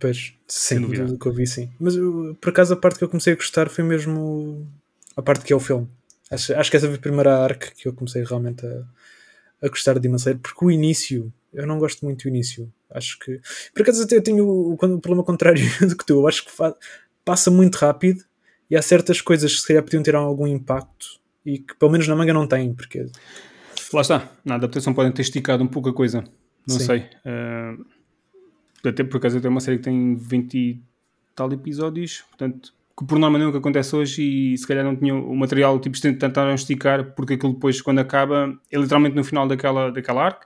Speaker 2: Pois, sem dúvida. Do que eu vi, sim. Mas por acaso a parte que eu comecei a gostar foi mesmo a parte que é o filme. Acho, acho que essa foi a primeira arc que eu comecei realmente a, a gostar de Slayer, porque o início, eu não gosto muito do início. Acho que. Por acaso até tenho o, o problema contrário do que tu. Eu acho que passa muito rápido e há certas coisas que se calhar podiam ter algum impacto e que pelo menos na manga não tem, porque.
Speaker 1: Lá está, na adaptação podem ter esticado um pouco a coisa. Não Sim. sei. Uh, até por acaso tem uma série que tem 20 e tal episódios, portanto que por norma não é o que acontece hoje e se calhar não tinham o material, tipo, tentaram esticar porque aquilo depois, quando acaba, é literalmente no final daquela, daquela arc,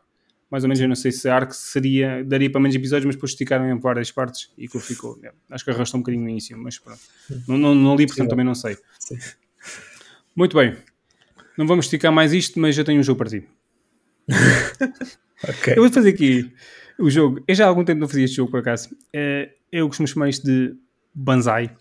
Speaker 1: mais ou menos, eu não sei se a arc seria, daria para menos episódios, mas depois esticaram em várias partes e aquilo ficou, é, acho que arrastou um bocadinho no início, mas pronto. Não, não, não li, portanto Sim, também não sei. Sim. Muito bem. Não vamos esticar mais isto, mas já tenho um jogo para ti. okay. Eu vou fazer aqui o jogo. Eu já há algum tempo não fazia este jogo, por acaso. Eh, eu costumo chamar isto de Banzai.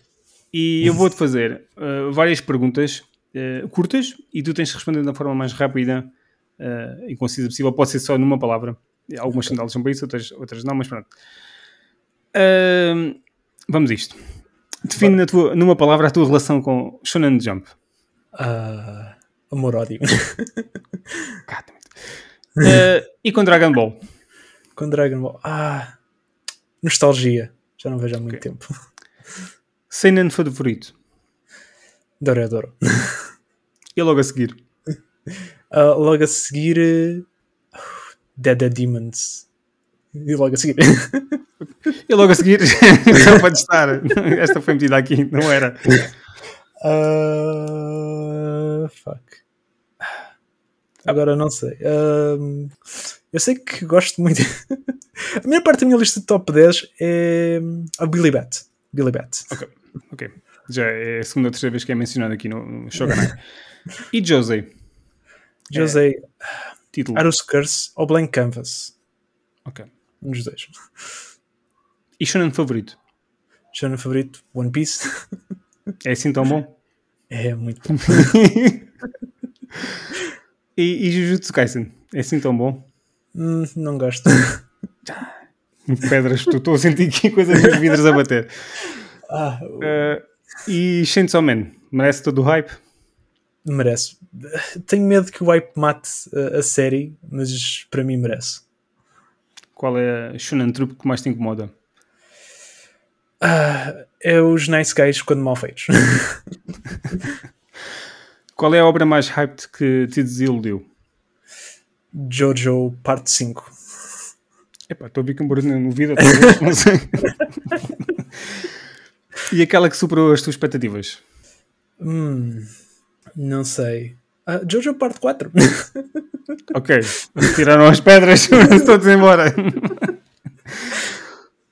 Speaker 1: E eu vou-te fazer uh, várias perguntas uh, curtas e tu tens de responder da forma mais rápida uh, e concisa possível. Pode ser só numa palavra. Algumas okay. sandálias são para isso, outras, outras não, mas pronto. Uh, vamos a isto. Define na tua, numa palavra a tua relação com Shonen Jump.
Speaker 2: Uh, Amor-ódio.
Speaker 1: uh, e com Dragon Ball?
Speaker 2: Com Dragon Ball. Ah, nostalgia. Já não vejo há muito okay. tempo.
Speaker 1: Seinen favorito?
Speaker 2: Doradoro.
Speaker 1: e logo a seguir?
Speaker 2: Uh, logo a seguir. Uh, Dead Demons. E logo a seguir.
Speaker 1: e logo a seguir. Só pode estar. Esta foi metida aqui, não era.
Speaker 2: Uh, fuck. Agora não sei. Uh, Eu sei que gosto muito. a minha parte da minha lista de top 10 é a Billy Bat. Billy Bat.
Speaker 1: Ok, ok. Já é a segunda ou terceira vez que é mencionado aqui no, no Shogunai. e Jose?
Speaker 2: Jose. É, título. Arus Curse ou Blank Canvas.
Speaker 1: Ok.
Speaker 2: Um dos dois.
Speaker 1: E shonen favorito?
Speaker 2: Shonen favorito, One Piece.
Speaker 1: É assim tão bom?
Speaker 2: É, muito bom.
Speaker 1: e, e Jujutsu Kaisen? É assim tão bom?
Speaker 2: Hum, não gosto.
Speaker 1: Pedras, estou a sentir aqui coisas dos vidros a bater. Ah, uh, e Chainsaw Man? Merece todo o hype?
Speaker 2: Merece. Tenho medo que o hype mate a, a série, mas para mim merece.
Speaker 1: Qual é a Shonen Troop que mais te incomoda?
Speaker 2: Uh, é os Nice Guys quando mal feitos.
Speaker 1: Qual é a obra mais hyped que te desiludiu?
Speaker 2: Jojo Parte 5.
Speaker 1: Epá, estou a ver que um barulho no vídeo, talvez, não sei. e aquela que superou as tuas expectativas?
Speaker 2: Hum, não sei. Uh, Jojo Parte 4.
Speaker 1: ok, tiraram as pedras, estou embora.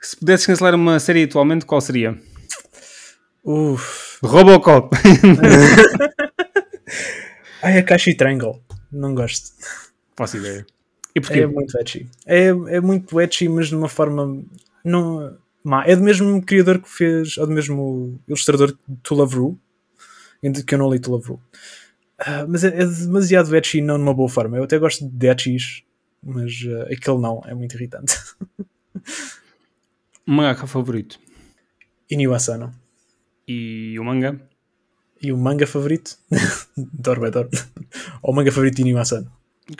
Speaker 1: Se pudesses cancelar uma série atualmente, qual seria?
Speaker 2: Uf.
Speaker 1: Robocop.
Speaker 2: Ai, a Kashi Triangle. Não gosto.
Speaker 1: Faço ideia.
Speaker 2: E porquê? É muito etchy. É, é muito etchy, mas de uma forma. Não, má. É do mesmo criador que fez. Ou do mesmo ilustrador de To Love Ru. Que eu não li To Love Ru. Uh, mas é, é, demasiado etchy, não numa boa forma. Eu até gosto de etchys, mas uh, aquele não. É muito irritante.
Speaker 1: Mangaka favorito?
Speaker 2: Inio Asano.
Speaker 1: E o manga?
Speaker 2: E o manga favorito? Dormedor. Ou o manga favorito de Inio Asano?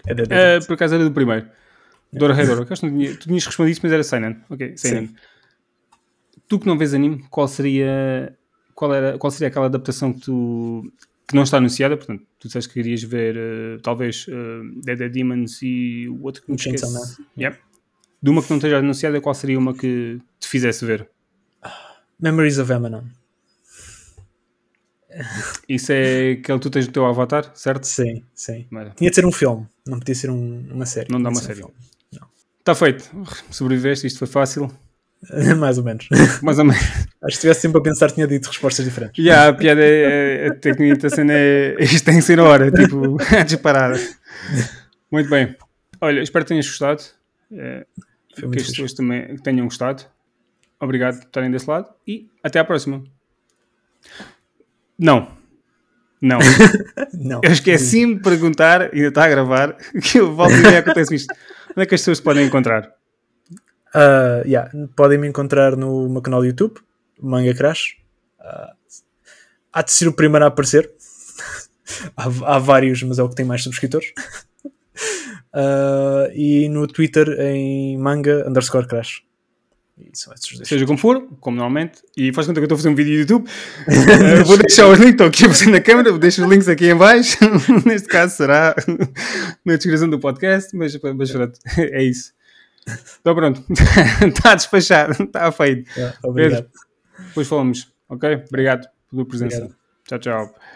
Speaker 1: É, uh, por acaso era do primeiro. Dora Hedora. Tu tinhas respondido isso, mas era Seinen. Ok, Seinen. Sim. Tu que não vês anime, qual seria, qual, era, qual seria aquela adaptação que tu que não está anunciada, portanto, tu disseste que querias ver uh, talvez uh, Dead, Dead Demons e o outro que me esquece. Yep de uma que não esteja anunciada, qual seria uma que te fizesse ver?
Speaker 2: Memories of Emanon.
Speaker 1: Isso é aquele que tu tens no teu avatar, certo?
Speaker 2: Sim, sim. Mara. Tinha de ser um filme, não podia ser um, uma série.
Speaker 1: Não dá uma série. Um Está feito. Sobreviveste, isto foi fácil.
Speaker 2: Mais ou menos.
Speaker 1: Mais ou menos.
Speaker 2: Acho que se tivesse sempre a pensar, tinha dito respostas diferentes.
Speaker 1: Yeah, a piada é, é, a técnica da cena é. Isto tem que ser a hora, tipo, disparada. Muito bem. Olha, espero que tenhas gostado. É, que as pessoas também tenham gostado. Obrigado por estarem desse lado e até à próxima. Não. Não.
Speaker 2: não.
Speaker 1: Eu esqueci-me de perguntar, ainda está a gravar, que eu volto e acontece isto. Onde é que as pessoas podem encontrar?
Speaker 2: Uh, yeah. Podem me encontrar no meu canal do YouTube, Manga Crash. Uh, há de ser o primeiro a aparecer. há, há, vários, mas é o que tem mais subscritores. Uh, e no Twitter em manga underscore crash.
Speaker 1: Seja como for, como normalmente, e faz conta que eu estou a fazer um vídeo do YouTube. uh, vou deixar os links, estou aqui a fazer na câmera, vou deixar os links aqui em baixo. Neste caso será na descrição do podcast, mas, mas pronto, é isso. Então pronto, está despachado, está feito.
Speaker 2: É, obrigado.
Speaker 1: Pedro, depois falamos, ok? Obrigado pela presença. Obrigado. Tchau, tchau. tchau.